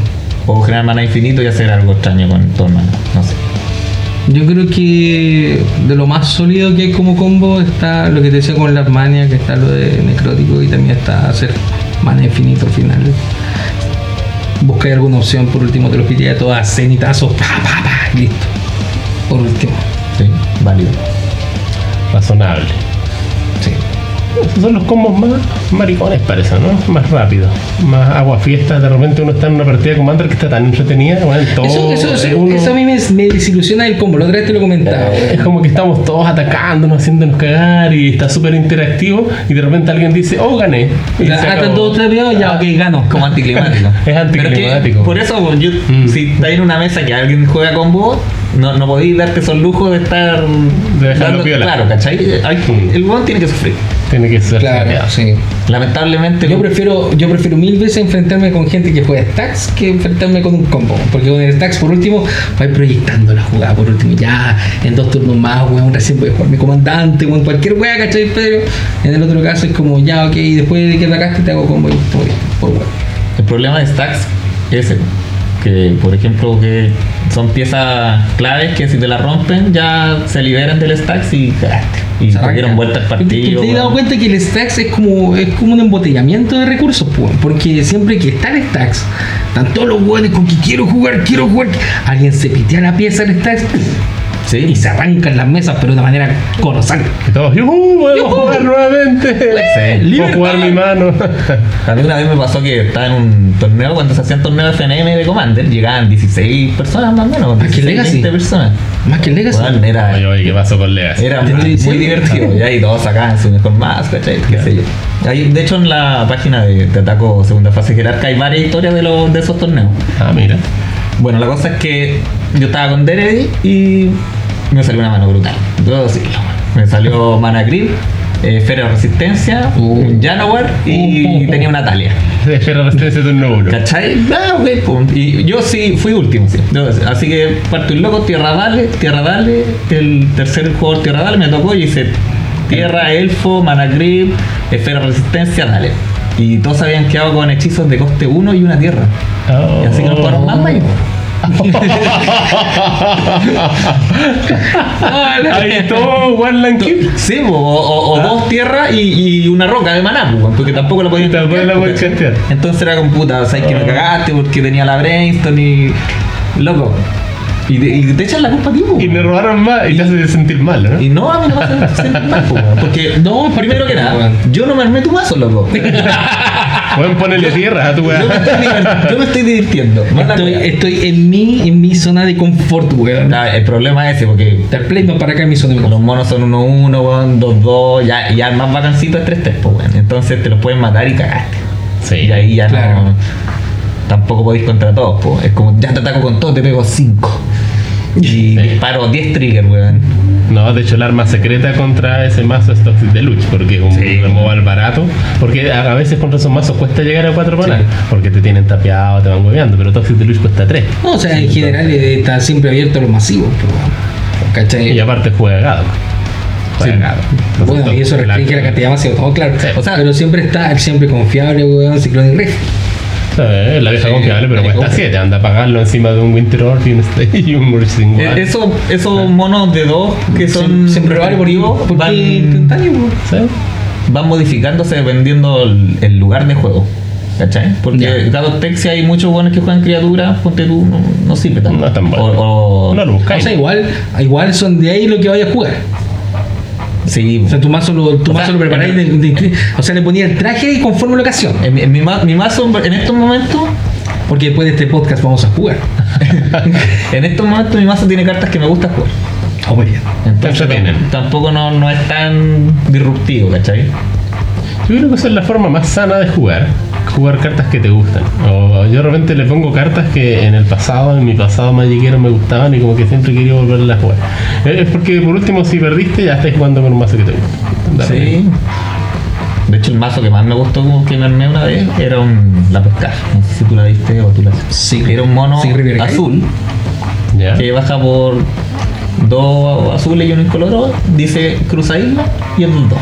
Speaker 3: O generar mana infinito y hacer algo extraño con todo mana. No sé.
Speaker 2: Yo creo que de lo más sólido que hay como combo está lo que te decía con la Armania, que está lo de necrótico y también está hacer mana infinito al final. Busca alguna opción, por último te lo pide todas cenitazos, pa, pa, pa, listo. Por último.
Speaker 3: Sí, válido.
Speaker 1: Razonable.
Speaker 2: Sí.
Speaker 1: Esos son los combos más maricones, parece, ¿no? Más rápido. Más agua fiesta. De repente uno está en una partida de Commander que está tan entretenida. Bueno, todo,
Speaker 2: Eso, eso, eso,
Speaker 1: eh, uno-
Speaker 2: eso a mí me, me desilusiona el combo, la otra vez te lo comentaba.
Speaker 1: Es como que estamos todos atacándonos, haciéndonos cagar y está súper interactivo y de repente alguien dice, oh, gané. Y se acabó.
Speaker 2: están todos trepeados, ya, ok, gano.
Speaker 3: Como anticlimático.
Speaker 1: Es anticlimático.
Speaker 3: Pero que por eso, yo,
Speaker 1: Mm.
Speaker 3: si estáis en una mesa que alguien juega con vos, no, no podéis darte esos lujos de estar.
Speaker 1: De dejarlo piola.
Speaker 3: Claro, ¿cachai? Hay-. El weón tiene que sufrir.
Speaker 1: Tiene que ser
Speaker 2: Claro, sí.
Speaker 3: Lamentablemente.
Speaker 2: Yo prefiero, yo prefiero mil veces enfrentarme con gente que juega stacks que enfrentarme con un combo. Porque con el stacks, por último, vais proyectando la jugada. Por último, ya en dos turnos más, weón, recién voy a jugar mi comandante, weón, cualquier weá, ¿cachai? Pero en el otro caso es como, ya, ok, después de que atacaste te hago combo y por weón.
Speaker 3: El problema de stacks es ese, que por ejemplo que son piezas claves que si te la rompen ya se liberan del stacks y cagaste. Y
Speaker 2: Se
Speaker 3: dieron vuelta al partido.
Speaker 2: ¿Te has dado cuenta que el stacks es como, es como un embotellamiento de recursos? pues, Porque siempre que está el stacks, están todos los weones con que quiero jugar, quiero jugar. Alguien se pitea la pieza del stacks,
Speaker 3: Sí.
Speaker 2: Y se arrancan las mesas, pero de una manera colosal.
Speaker 1: Y todos, ¡yujú! ¡Podemos jugar nuevamente!
Speaker 3: Sí.
Speaker 1: ¡Puedo jugar mi mano!
Speaker 3: A mí una vez me pasó que estaba en un torneo, cuando se hacían torneos FNM de Commander, llegaban 16 personas más o menos,
Speaker 2: Ah, que
Speaker 3: 16,
Speaker 2: Legacy.
Speaker 3: 20 personas.
Speaker 2: Más que Legacy.
Speaker 3: Era,
Speaker 1: Oye, oye, ¿qué pasó con Legacy?
Speaker 3: era muy, divertido. Y ahí todos sacaban su mejor más, ¿cachai? Qué sé yo. Ahí, de hecho, en la página de, de Ataco Segunda Fase Jerarca hay varias historias de, los, de esos torneos.
Speaker 1: Ah, mira.
Speaker 3: Bueno, la cosa es que yo estaba con Deredy y me salió una mano brutal. Debo decirlo. Me salió Mana Grip, eh, Esfera de Resistencia,
Speaker 2: Uh.
Speaker 3: un Janowar y
Speaker 2: Uh, uh,
Speaker 3: tenía una Talia.
Speaker 1: Espera resistencia turno 1.
Speaker 3: ¿Cachai? Ah, ok, pum. Y yo sí fui último, sí. Así que parto un loco, Tierra Dale, Tierra Dale, el tercer jugador Tierra Dale me tocó y hice Tierra, Elfo, Mana Grip, Esfera de Resistencia, Dale. Y todos habían quedado con hechizos de coste 1 y una tierra.
Speaker 1: Oh.
Speaker 3: Y así que no jugaron más.
Speaker 1: Ahí todo One Land Keep.
Speaker 3: Sí, o, o- o dos tierras y, y una roca de maná, porque tampoco la podían. Entonces era con puta, sabes que me cagaste porque tenía la brainstorm y. Loco. Y, te- y te echan la culpa a ti, pues,
Speaker 1: Y me robaron más y te hace sentir mal, ¿no?
Speaker 3: Y no, a mí no me hace sentir mal, pues, weón, porque
Speaker 2: No,
Speaker 3: primero que nada,
Speaker 2: weón.
Speaker 3: yo no me armé tu mazo, loco.
Speaker 1: Pueden ponerle tierra a tu
Speaker 3: Yo me
Speaker 1: weá.
Speaker 3: estoy, divert- yo me estoy divirtiendo.
Speaker 2: Estoy, estoy en mi, en mi zona de confort, weón.
Speaker 3: El problema es ese, porque
Speaker 2: Del Playman para acá en mi zona de
Speaker 3: los
Speaker 2: confort.
Speaker 3: monos son 1-1, weón, 2-2, ya, ya el más vacancito es 3-3, pues, weón. Entonces te los pueden matar y cagaste.
Speaker 1: Sí.
Speaker 3: Y ahí ya
Speaker 2: claro.
Speaker 3: no. Tampoco podéis contra todos, po. Es como, ya te ataco con todo, te pego 5. Y
Speaker 1: Sí.
Speaker 3: disparo 10 triggers, weón.
Speaker 1: No, de hecho el arma secreta contra ese mazo es Toxic Deluxe, porque es un
Speaker 3: Sí.
Speaker 1: removal barato. Porque a, veces contra esos mazos cuesta llegar a 4 maná,
Speaker 3: Sí.
Speaker 1: porque te tienen tapeado, te van hueveando, pero Toxic Deluxe cuesta 3.
Speaker 2: No, o sea, en general eh, está siempre abierto a los masivos, weón. ¿Cachai?
Speaker 1: Y aparte juega Gado. Juega
Speaker 3: Sí.
Speaker 1: Gado.
Speaker 2: Bueno, y eso restringe la cantidad de masivos. No, claro.
Speaker 1: Sí.
Speaker 3: O sea-
Speaker 2: pero siempre está, siempre confiable, weón, Cyclonic Rift.
Speaker 1: Eh, La vieja
Speaker 2: Sí,
Speaker 1: confiable, pero cuesta 7. Anda a pagarlo encima de un Winter Orb y un, y un Murching
Speaker 3: Eh, Esos, esos monos de 2 que son
Speaker 2: siempre
Speaker 3: van, van modificándose dependiendo el, el lugar de juego. ¿Cachai? Porque
Speaker 2: Ya.
Speaker 3: cada Texia hay muchos buenos que juegan criaturas, ponte tú, no, no sirve tanto.
Speaker 1: No es tan bueno.
Speaker 3: O, o-
Speaker 1: No lo
Speaker 2: O sea, igual, igual son de ahí lo que vaya a jugar.
Speaker 3: Sí,
Speaker 2: O sea, tu mazo lo, tu
Speaker 3: O
Speaker 2: mazo
Speaker 3: sea,
Speaker 2: lo preparáis,
Speaker 3: en-
Speaker 2: de- de- o sea, le ponía el traje y conforme la ocasión.
Speaker 3: en, mi- en mi, ma- mi mazo en estos momentos
Speaker 2: Porque después de este podcast vamos a jugar.
Speaker 3: en estos momentos mi mazo tiene cartas que me gusta jugar.
Speaker 2: Oh, muy bien.
Speaker 3: Entonces tampoco no, no es tan disruptivo, ¿cachai?
Speaker 1: Yo creo que esa es la forma más sana de jugar. Jugar cartas que te gustan. O yo de repente le pongo cartas que en el pasado, en mi pasado magiquero me gustaban y como que siempre quería volverlas a jugar. Eh, Es porque por último si perdiste ya estás jugando con un mazo que te gusta. Dale.
Speaker 3: Sí. De hecho el mazo que más me gustó como que me armé una vez era un la pescar. No sé si tú la viste o tú la
Speaker 2: Sí.
Speaker 3: Era un mono
Speaker 2: Sí,
Speaker 3: azul
Speaker 1: ¿Ya?
Speaker 3: que baja por dos azules y uno incoloro, dice cruza isla y es un 2.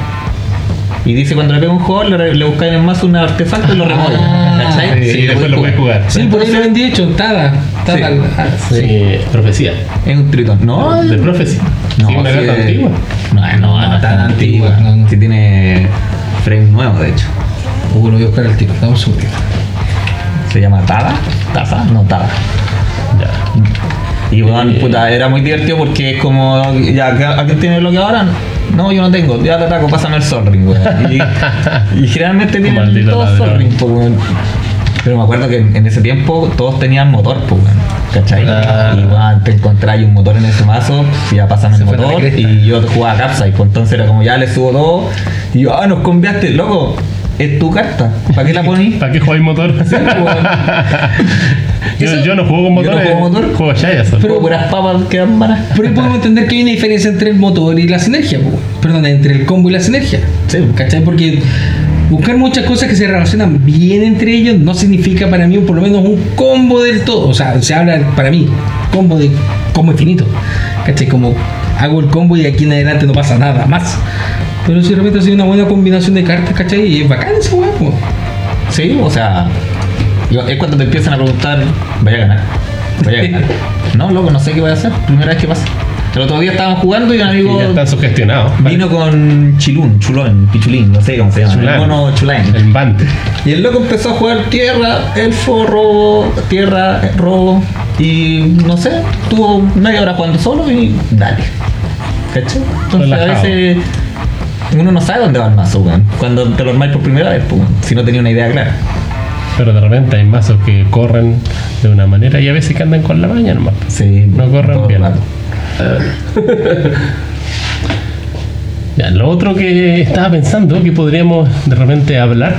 Speaker 3: Y dice cuando le pega un jugador, le, le en el mazo un artefacto y lo remueve.
Speaker 2: Ah,
Speaker 3: ¿Cachai?
Speaker 1: Sí, después lo puedes jugar.
Speaker 2: Sí, por ahí lo vendí hecho, Tada. Tada.
Speaker 3: Sí.
Speaker 2: ah,
Speaker 1: Sí, profecía.
Speaker 3: Es un tritón. No,
Speaker 1: de profecía.
Speaker 3: no,
Speaker 1: sí, una carta antigua.
Speaker 3: No, no, no,
Speaker 2: No,
Speaker 3: es tan antigua.
Speaker 2: antigua, no, no.
Speaker 3: Sí tiene frame nuevo, de hecho.
Speaker 2: Uh, lo voy a buscar al tiro. Un segundito.
Speaker 3: Se llama Tada. Taza, no Tada.
Speaker 1: Ya.
Speaker 3: Y bueno,
Speaker 1: Eh.
Speaker 3: puta, era muy divertido porque es como, ya, ¿a quién tiene lo que ahora? No, yo no tengo, ya te ataco, pásame el Sol Ring, weón. Y, y generalmente tienen todos. Sol Ring, weón. Pero me acuerdo que en, en ese tiempo todos tenían motor, pues, weón. ¿Cachai?
Speaker 1: Ah.
Speaker 3: Y weón, te encontráis un motor en ese mazo, y ya pásame
Speaker 2: Se
Speaker 3: el motor. Y yo jugaba Capside, pues entonces era como ya le subo todo. Y yo, ah, nos conviaste, loco. Es tu carta. ¿Para qué la ponís?
Speaker 1: ¿Para qué jugáis motor? yo,
Speaker 2: Eso-
Speaker 1: yo no juego con
Speaker 3: yo no juego motor.
Speaker 1: juego Shaya solo.
Speaker 3: Pero puras papas que dan manas.
Speaker 2: Pero podemos entender que hay una diferencia entre el motor y la sinergia, po. perdón, entre el combo y la sinergia.
Speaker 3: Sí.
Speaker 2: ¿Cachai? Porque buscar muchas cosas que se relacionan bien entre ellos no significa para mí por lo menos un combo del todo. O sea, se habla para mí combo de combo infinito. ¿Cachai? Como hago el combo y de aquí en adelante no pasa nada más. Pero si de repente hace una buena combinación de cartas, ¿cachai? Y es bacán weá, po.
Speaker 3: Sí, o sea, es cuando te empiezan a preguntar, vaya a ganar, vaya a ganar. no, loco, no sé qué voy a hacer, primera vez que pasa. El otro día estábamos jugando y un
Speaker 1: Y
Speaker 3: amigo
Speaker 1: ya están sugestionados.
Speaker 3: vino con Chilún, Chulón, Pichulín, no sé cómo se llama,
Speaker 1: Chulán.
Speaker 3: el mono Chulán.
Speaker 1: El Bante.
Speaker 3: Y el loco empezó a jugar tierra, elfo, robo, tierra, robo. Y no sé, tuvo media hora jugando solo y dale. ¿Cachai? Entonces
Speaker 1: Relajado.
Speaker 3: a veces uno no sabe dónde va el mazo, weón. Cuando te lo armáis por primera vez, pues, si no tenía una idea clara.
Speaker 1: Pero de repente hay mazos que corren de una manera y a veces que andan con la maña nomás.
Speaker 3: Sí,
Speaker 1: No corren bien. Ya, lo otro que estaba pensando que podríamos de repente hablar,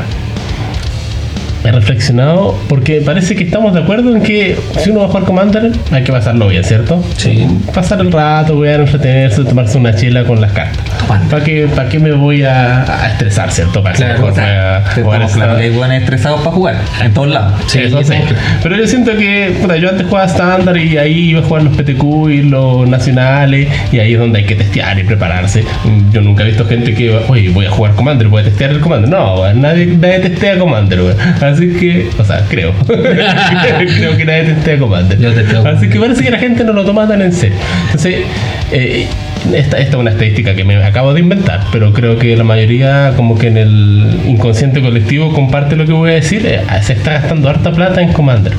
Speaker 1: he reflexionado, porque parece que estamos de acuerdo en que si uno va a jugar Commander hay que pasarlo bien, ¿cierto?
Speaker 2: Sí.
Speaker 1: Pasar el rato, voy a entretenerse, tomarse una chela con las cartas. ¿Para qué, para qué me voy a, a estresar, ¿cierto? Para
Speaker 2: Claro,
Speaker 1: mejor
Speaker 2: o sea,
Speaker 1: voy a jugar esa-
Speaker 3: claro que hay buenos estresados para jugar, en todos lados.
Speaker 2: Sí,
Speaker 1: eso sí.
Speaker 2: estamos claros.
Speaker 1: Pero yo siento que, puta, yo antes jugaba estándar y ahí iba a jugar los PTQ y los nacionales y ahí es donde hay que testear y prepararse. Yo nunca he visto gente que, oye, voy a jugar Commander, voy a testear el Commander. No, nadie, nadie testea Commander, weón. Así que, o sea, creo. creo que nadie testea Commander.
Speaker 2: Yo testeo
Speaker 1: Así que parece que la gente no lo toma tan en serio. Entonces, eh, esta, esta es una estadística que me acabo de inventar, pero creo que la mayoría, como que en el inconsciente colectivo, comparte lo que voy a decir. eh, se está gastando harta plata en Commander.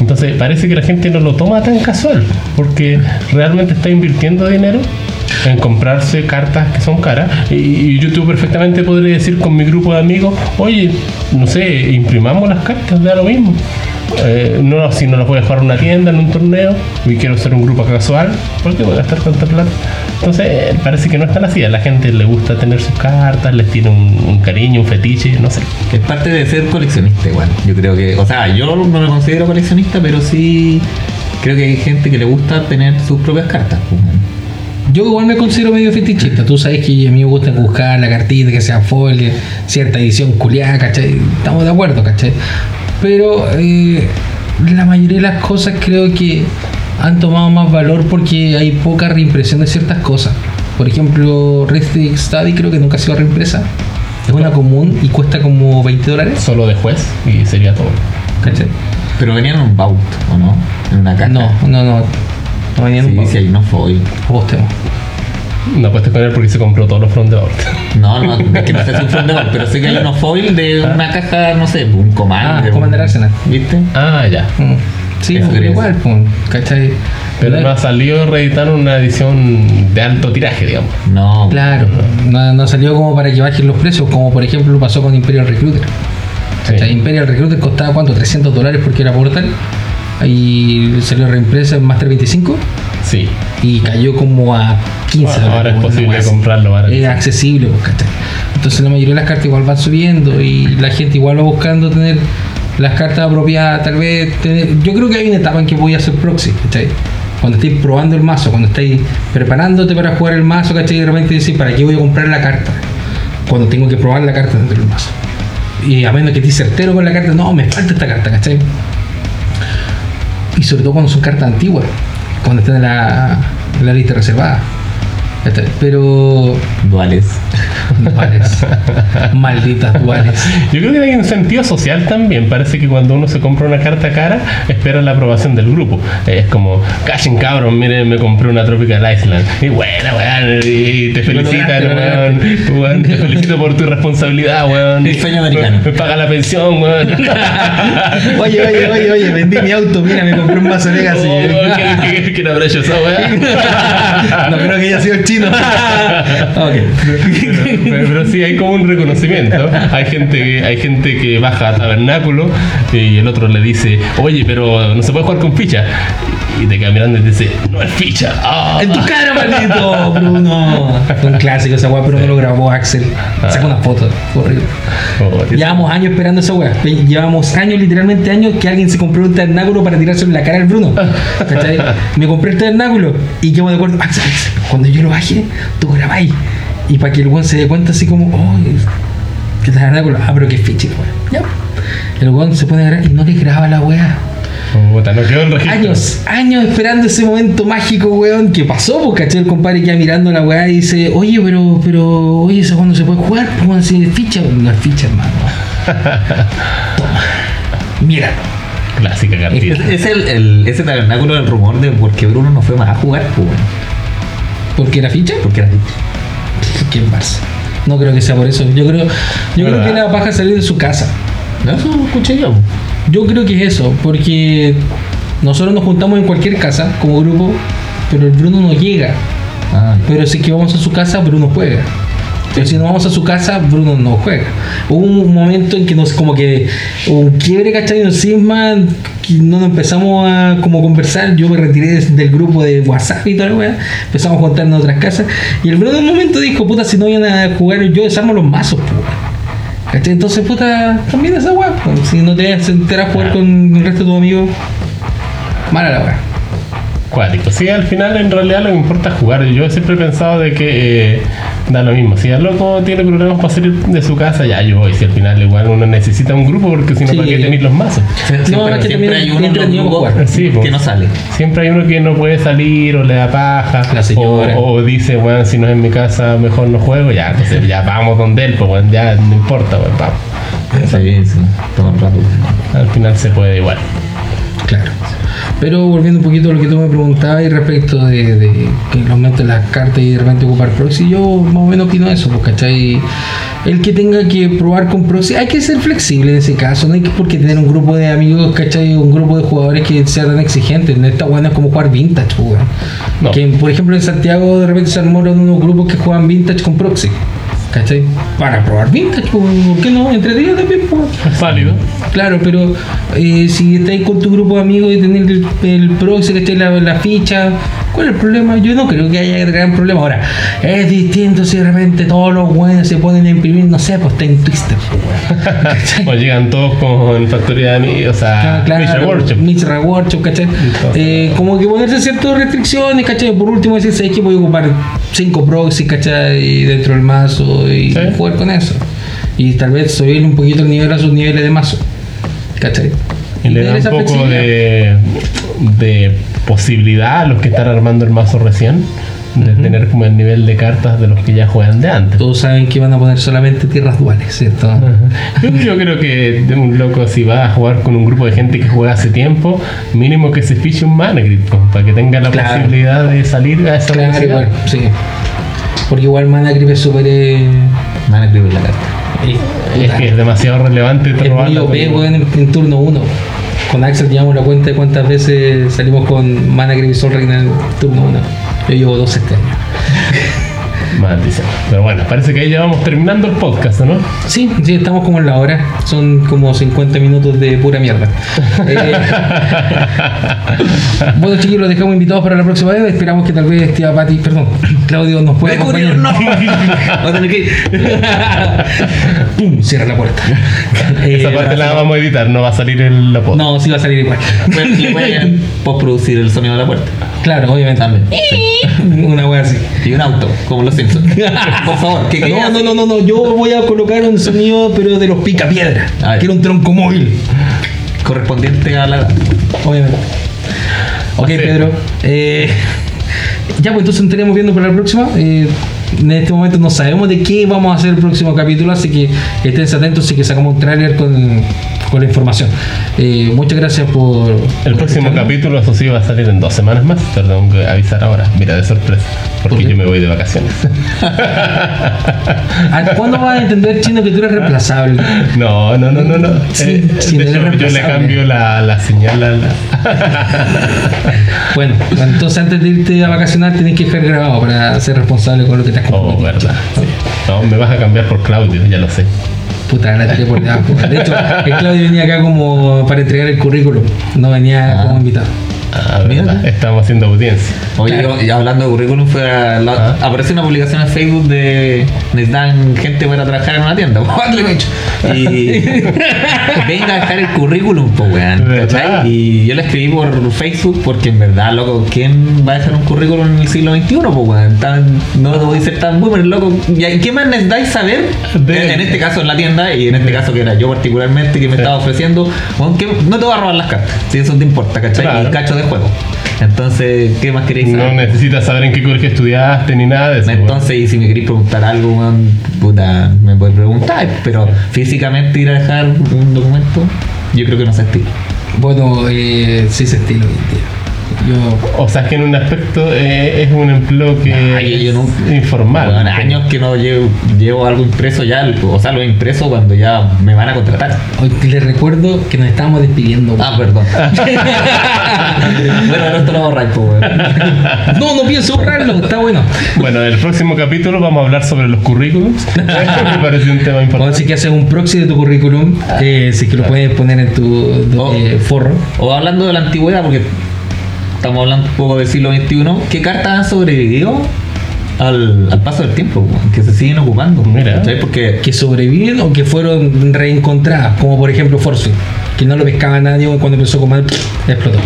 Speaker 1: Entonces, parece que la gente no lo toma tan casual, porque realmente está invirtiendo dinero en comprarse cartas que son caras. Y, y yo tú perfectamente podría decir con mi grupo de amigos, oye, no sé, imprimamos las cartas, da lo mismo. Eh, no, si no las voy a jugar en una tienda, en un torneo, y quiero ser un grupo casual, ¿por qué voy a gastar tanta plata? Entonces, eh, parece que no es tan así. A la gente le gusta tener sus cartas, les tiene un, un cariño, un fetiche, no sé.
Speaker 3: Es parte de ser coleccionista igual. Yo creo que, o sea, yo no me considero coleccionista, pero sí creo que hay gente que le gusta tener sus propias cartas.
Speaker 2: Yo igual me considero medio fetichista. Tú sabes que a mí me gusta buscar la cartita, que sea foil, cierta edición culiada, ¿cachai? Estamos de acuerdo, ¿cachai? Pero eh, la mayoría de las cosas creo que han tomado más valor porque hay poca reimpresión de ciertas cosas. Por ejemplo, Red Study creo que nunca ha sido reimpresa. Es una común y cuesta como 20 dólares.
Speaker 1: Solo de juez y sería todo.
Speaker 2: ¿Cachai?
Speaker 3: Pero venían en un vault, ¿o no? En una caja.
Speaker 2: No, no, no. No venía en un
Speaker 3: Sí,
Speaker 2: baúl.
Speaker 3: sí, hay unos foil.
Speaker 2: Apostemos.
Speaker 1: No puedes con él porque se compró todos los front de Out.
Speaker 3: No, no, es que no sé si un front de vault, pero sé que hay unos foil de una caja, no sé, un Commander.
Speaker 2: Ah, Commander
Speaker 3: un-
Speaker 2: Arsenal.
Speaker 3: ¿Viste?
Speaker 1: Ah, ya.
Speaker 2: Mm. Sí,
Speaker 3: Eso
Speaker 2: igual, pues, ¿cachai?
Speaker 1: Pero no ha salido reeditar una edición de alto tiraje, digamos.
Speaker 3: No.
Speaker 2: Claro, no, no salió como para que bajen los precios, como por ejemplo pasó con Imperial Recruiter. ¿Cachai? Imperial Recruiter costaba cuánto? 300 dólares porque era portal. Y salió reimpresa en Master 25
Speaker 1: Sí.
Speaker 2: y cayó como a 15
Speaker 1: Ahora
Speaker 2: dólares.
Speaker 1: es posible comprarlo barato.
Speaker 2: Es accesible, pues, ¿cachai? Entonces la mayoría de las cartas igual van subiendo y la gente igual va buscando tener las cartas apropiadas, tal vez tener- yo creo que hay una etapa en que voy a hacer proxy, ¿cachai? Cuando estáis probando el mazo, cuando estáis preparándote para jugar el mazo, ¿cachai? Y de repente decís, ¿para qué voy a comprar la carta? Cuando tengo que probar la carta dentro del mazo. Y a menos que estés certero con la carta, no, me falta esta carta, ¿cachai? Y sobre todo cuando son cartas antiguas, cuando están en la, en la lista reservada. ¿Cachai? Pero
Speaker 3: Duales.
Speaker 2: Duales. Malditas duales.
Speaker 1: Yo creo que hay un sentido social también. Parece que cuando uno se compra una carta cara, espera la aprobación del grupo. Es como, callen cabrón, miren, me compré una Tropical Island. Y buena, weón. Y te felicitan, weón. Weón, Te felicito por tu responsabilidad, weón.
Speaker 3: El sueño americano.
Speaker 1: Me paga la pensión, weón.
Speaker 2: Oye, oye, oye, oye, vendí mi auto, mira, me compré un mazo Legacy.
Speaker 1: Oh, ¿quién- quién- ¿Quién habrá hecho esa weá?
Speaker 2: no creo que haya sido el chino.
Speaker 1: pero, pero sí hay como un reconocimiento. Hay gente que, hay gente que baja a tabernáculo y el otro le dice, oye, pero no se puede jugar con ficha. Y te queda mirando y te dice, no es ficha. Ah.
Speaker 2: En tu cara, maldito, Bruno. Fue un clásico esa weá, pero no lo grabó Axel. Sacó una foto, fue horrible.
Speaker 1: Oh,
Speaker 2: Llevamos años esperando esa weá. Llevamos años, literalmente años, que alguien se compró un tabernáculo para tirarse en la cara al Bruno. ¿Cachai? Me compré el tabernáculo y quedamos de acuerdo. Axel, cuando yo lo baje, tú grabáis. Y para que el weón se dé cuenta así como, oh, que tabernáculo. Ah, pero qué. Ya. El weón se pone a grabar y no le graba la weá.
Speaker 1: puta, no quedó el registro.
Speaker 2: Años, años esperando ese momento mágico, weón, que pasó, pues, caché, el compadre queda mirando la weá y dice, oye, pero, pero, oye, ¿eso cuándo se puede jugar? Pues, weón, si es ficha, no es ficha, hermano. Toma, mira.
Speaker 1: Clásica cartita.
Speaker 3: Es el, el- ese tabernáculo del rumor de por qué Bruno no fue más a jugar, pues, weón.
Speaker 2: ¿Por qué era ficha?
Speaker 3: Porque era ficha.
Speaker 2: Porque es Barça. No creo que sea por eso. Yo creo, yo creo que la paja salir de su casa.
Speaker 3: No, eso escuché yo.
Speaker 2: Yo creo que es eso, porque nosotros nos juntamos en cualquier casa como grupo, pero el Bruno no llega.
Speaker 3: Ah,
Speaker 2: Pero si que vamos a su casa, Bruno juega. Pero si no vamos a su casa, Bruno no juega. Hubo un momento en que nos como que un quiebre, ¿cachai? Un cisma, que no nos empezamos a como conversar. Yo me retiré del grupo de WhatsApp y toda la weá. Empezamos a juntarnos en otras casas. Y el Bruno en un momento dijo, puta, si no vienen a jugar, yo desarmo los mazos, puta. ¿Cachai? Entonces, puta, también esa weá. Si no te enteras a jugar con el resto de tus amigos, mala la weá.
Speaker 1: Cuático. Sí, al final en realidad lo que importa es jugar. Yo siempre he pensado de que eh, da lo mismo. Si el loco tiene problemas para salir de su casa, ya yo voy. Si al final igual uno necesita un grupo porque si no,
Speaker 2: Sí.
Speaker 1: ¿para qué tenéis los mazos?
Speaker 3: siempre,
Speaker 2: No, es que
Speaker 3: siempre hay uno en los
Speaker 2: jugar.
Speaker 1: Sí,
Speaker 3: que
Speaker 1: pues.
Speaker 3: no sale.
Speaker 1: Siempre hay uno que no puede salir o le da paja.
Speaker 2: La señora.
Speaker 1: O, o dice, bueno, si no es en mi casa, mejor no juego. Ya, entonces ya vamos donde él, pues bueno, ya no importa, pues vamos.
Speaker 3: Sí, sí, todo el rato.
Speaker 1: Al final se puede igual.
Speaker 2: Claro. Pero volviendo un poquito a lo que tú me preguntabas y respecto de, de que el aumento de las cartas y de repente ocupar proxy, yo más o menos opino eso, pues, ¿cachai? El que tenga que probar con proxy, hay que ser flexible en ese caso, no hay que porque tener un grupo de amigos, ¿cachai? Un grupo de jugadores que sea tan exigente, no está bueno es como jugar vintage, pues, weón.
Speaker 1: No.
Speaker 2: Que por ejemplo en Santiago de repente se armaron unos grupos que juegan vintage con proxy. ¿Cachai? Para probar vintage, ¿por qué no? Entre días también, pues.
Speaker 1: Es válido.
Speaker 2: Claro, pero eh, si estáis con tu grupo de amigos y tenéis el, el proxy, ¿cachai? La, la ficha, ¿cuál es el problema? Yo no creo que haya gran problema. Ahora, es distinto si de repente todos los buenos se ponen a imprimir, no sé, pues está en Twister, pues.
Speaker 1: O llegan todos con factoría de mí, o sea,
Speaker 2: Ah, claro,
Speaker 1: Mixer Workshop.
Speaker 2: Mixer Workshop, ¿cachai? Eh, como que ponerse ciertas restricciones, ¿cachai? Por último, decir, ¿sabes que voy a ocupar 5 proxies, ¿cachai? Dentro del mazo y
Speaker 1: Sí.
Speaker 2: jugar con eso. Y tal vez subir un poquito el nivel a sus niveles de mazo, ¿cachai?
Speaker 1: Y le da un poco de, de posibilidad a los que están armando el mazo recién de tener como el nivel de cartas de los que ya juegan de antes.
Speaker 2: Todos saben que van a poner solamente tierras duales, ¿cierto?
Speaker 1: Yo, yo creo que de un loco si va a jugar con un grupo de gente que juega hace tiempo, mínimo que se fiche un mana pues, para que tenga la
Speaker 2: Claro.
Speaker 1: posibilidad de salir a esa
Speaker 2: Claro, sí. Porque igual Mana Grip es súper. eh,
Speaker 3: Van a escribir la carta.
Speaker 1: Es que es demasiado relevante
Speaker 2: Es muy
Speaker 1: robarla
Speaker 2: OP, weón, en, en turno 1. Con Axel llevamos la cuenta de cuántas veces salimos con Mana Grip y Sol Reina en turno 1. Yo llevo dos este año.
Speaker 1: Maldición. Pero bueno, parece que ahí ya vamos terminando el podcast, ¿no?
Speaker 2: Sí, sí, estamos como en la hora. Son como 50 minutos de pura mierda. Eh, bueno, chiquillos, los dejamos invitados para la próxima vez. Esperamos que tal vez tía Pati, perdón, Claudio nos pueda
Speaker 3: ¡Mercurio,
Speaker 2: acompañar.
Speaker 3: no! Va a tener que ir.
Speaker 2: ¡Pum! Cierra la puerta. Eh,
Speaker 1: Esa parte la vamos a editar, no va a salir en la pod.
Speaker 2: No, sí va a salir igual.
Speaker 3: Le pueden postproducir el sonido de la puerta.
Speaker 2: Claro, obviamente.
Speaker 3: También. sí.
Speaker 2: Una wea así.
Speaker 3: Y un auto, como los Por favor, que
Speaker 2: No, no, no, no, no, yo voy a colocar un sonido, pero de los picapiedra.
Speaker 3: A ver.
Speaker 2: Quiero un tronco móvil,
Speaker 3: Correspondiente a la
Speaker 2: obviamente. Ok,
Speaker 1: Sí.
Speaker 2: Pedro. Eh, ya, pues entonces nos estaremos viendo para la próxima. Eh, en este momento no sabemos de qué vamos a hacer el próximo capítulo, así que estén atentos, así que sacamos un tráiler con, con la información. Eh, muchas gracias por...
Speaker 1: El
Speaker 2: por
Speaker 1: próximo
Speaker 2: escucharnos.
Speaker 1: capítulo, eso sí, va a salir en dos semanas más. Pero tengo que avisar ahora. Mira, de sorpresa. Porque
Speaker 2: ¿Por
Speaker 1: yo me voy de vacaciones.
Speaker 2: ¿A ¿Cuándo vas a entender, Chino, que tú eres reemplazable?
Speaker 1: No, no, no, no. no.
Speaker 2: Sí,
Speaker 1: Eh,
Speaker 2: sí,
Speaker 1: hecho, yo le cambio la, la señal a la.
Speaker 2: Bueno, entonces antes de irte a vacacionar tenés que dejar grabado para ser responsable con lo que te has
Speaker 1: Oh,
Speaker 2: comprometido.
Speaker 1: verdad. sí. No, me vas a cambiar por Claudio, ya lo sé.
Speaker 2: Puta, la tiré por debajo. De hecho, el Claudio venía acá como para entregar el currículum, no venía
Speaker 3: Ah.
Speaker 2: como invitado.
Speaker 1: Ah,
Speaker 3: Mira.
Speaker 1: Estamos haciendo audiencia.
Speaker 3: Oye,
Speaker 2: Claro.
Speaker 3: y hablando de currículum, fue a la-
Speaker 1: Ah.
Speaker 3: apareció una publicación en Facebook de necesitan gente para trabajar en una tienda. Y venga a dejar el currículum, pues weón. Y yo le escribí por Facebook porque en verdad, loco, ¿quién va a dejar un currículum en el siglo XXI, pues weón? No voy a ser tan boomer, loco. ¿Y qué más necesitáis saber?
Speaker 1: De-
Speaker 3: En, este caso en la tienda y en este caso que era yo particularmente que me
Speaker 1: Sí.
Speaker 3: estaba ofreciendo, weón, que no te voy a robar las cartas, si eso te importa, ¿cachai?
Speaker 1: Claro.
Speaker 3: Y cacho de juego. Entonces, ¿qué más queréis saber?
Speaker 1: No necesitas saber en qué colegio estudiaste ni nada de eso.
Speaker 3: Entonces, y si me queréis preguntar algo, puta, me podéis preguntar, pero físicamente ir a dejar un documento, yo creo que no se estila.
Speaker 2: Bueno, eh, sí se estilo hoy en día. Yo,
Speaker 1: O sea, es que en un aspecto eh, es un empleo que
Speaker 3: Nah, yo- yo no-
Speaker 1: es informal.
Speaker 3: Bueno, años que no llevo, llevo algo impreso ya, o sea, lo he impreso cuando ya me van a contratar.
Speaker 2: hoy les recuerdo que nos estábamos despidiendo.
Speaker 3: Ah, perdón. bueno, el resto lo pues, weón.
Speaker 2: no, no pienso borrarlo, está bueno.
Speaker 1: Bueno, en el próximo capítulo vamos a hablar sobre los currículums. Me parece un tema importante.
Speaker 2: decir que haces un proxy de tu currículum, eh, si es que lo puedes poner en tu eh, forro.
Speaker 3: O hablando de la antigüedad, porque estamos hablando un poco del siglo XXI, ¿qué cartas han sobrevivido al, al paso del tiempo? Que se siguen ocupando.
Speaker 1: Mira.
Speaker 3: Porque
Speaker 2: Que sobreviven o que fueron reencontradas, como por ejemplo Force, que no lo pescaba nadie cuando empezó a comer, explotó.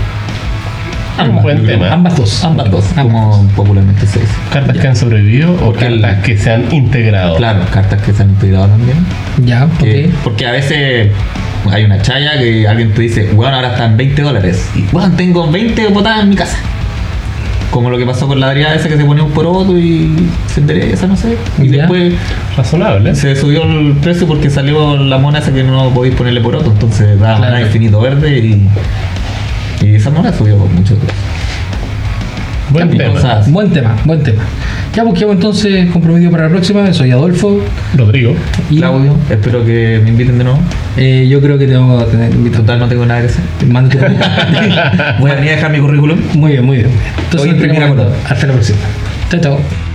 Speaker 1: Tema.
Speaker 2: Ambas dos.
Speaker 3: Ambas dos,
Speaker 2: Ambas
Speaker 3: como popularmente se dice.
Speaker 1: Cartas que han sobrevivido o
Speaker 3: Porque el-
Speaker 1: cartas que se han integrado.
Speaker 3: Claro, cartas que se han integrado también.
Speaker 2: Ya,
Speaker 3: Que-
Speaker 2: ok.
Speaker 3: Porque a veces hay una chaya que alguien te dice, bueno, ahora están 20 dólares. Y bueno, tengo 20 botadas en mi casa. Como lo que pasó con la Adriana esa que se ponía un poroto y se endereza, no sé. Y
Speaker 2: Ya.
Speaker 3: después
Speaker 1: Razonable.
Speaker 3: se subió el precio porque salió la mona esa que no podéis ponerle poroto. Entonces daba
Speaker 2: Claro.
Speaker 3: infinito verde y, y esa mona subió mucho.
Speaker 1: Buen tema.
Speaker 3: cosas.
Speaker 2: Buen tema, buen tema. Ya busquemos entonces comprometido para la próxima. Soy Adolfo.
Speaker 1: Rodrigo.
Speaker 2: Y
Speaker 3: Claudio, espero que me inviten de nuevo.
Speaker 2: eh, yo creo que te vamos a tener invitado.
Speaker 3: Total, no tengo nada que hacer.
Speaker 2: Manda tu
Speaker 3: Voy a venir a dejar mi currículum.
Speaker 2: Muy bien, muy bien. Entonces,
Speaker 3: color.
Speaker 2: hasta la próxima. Chao, chao.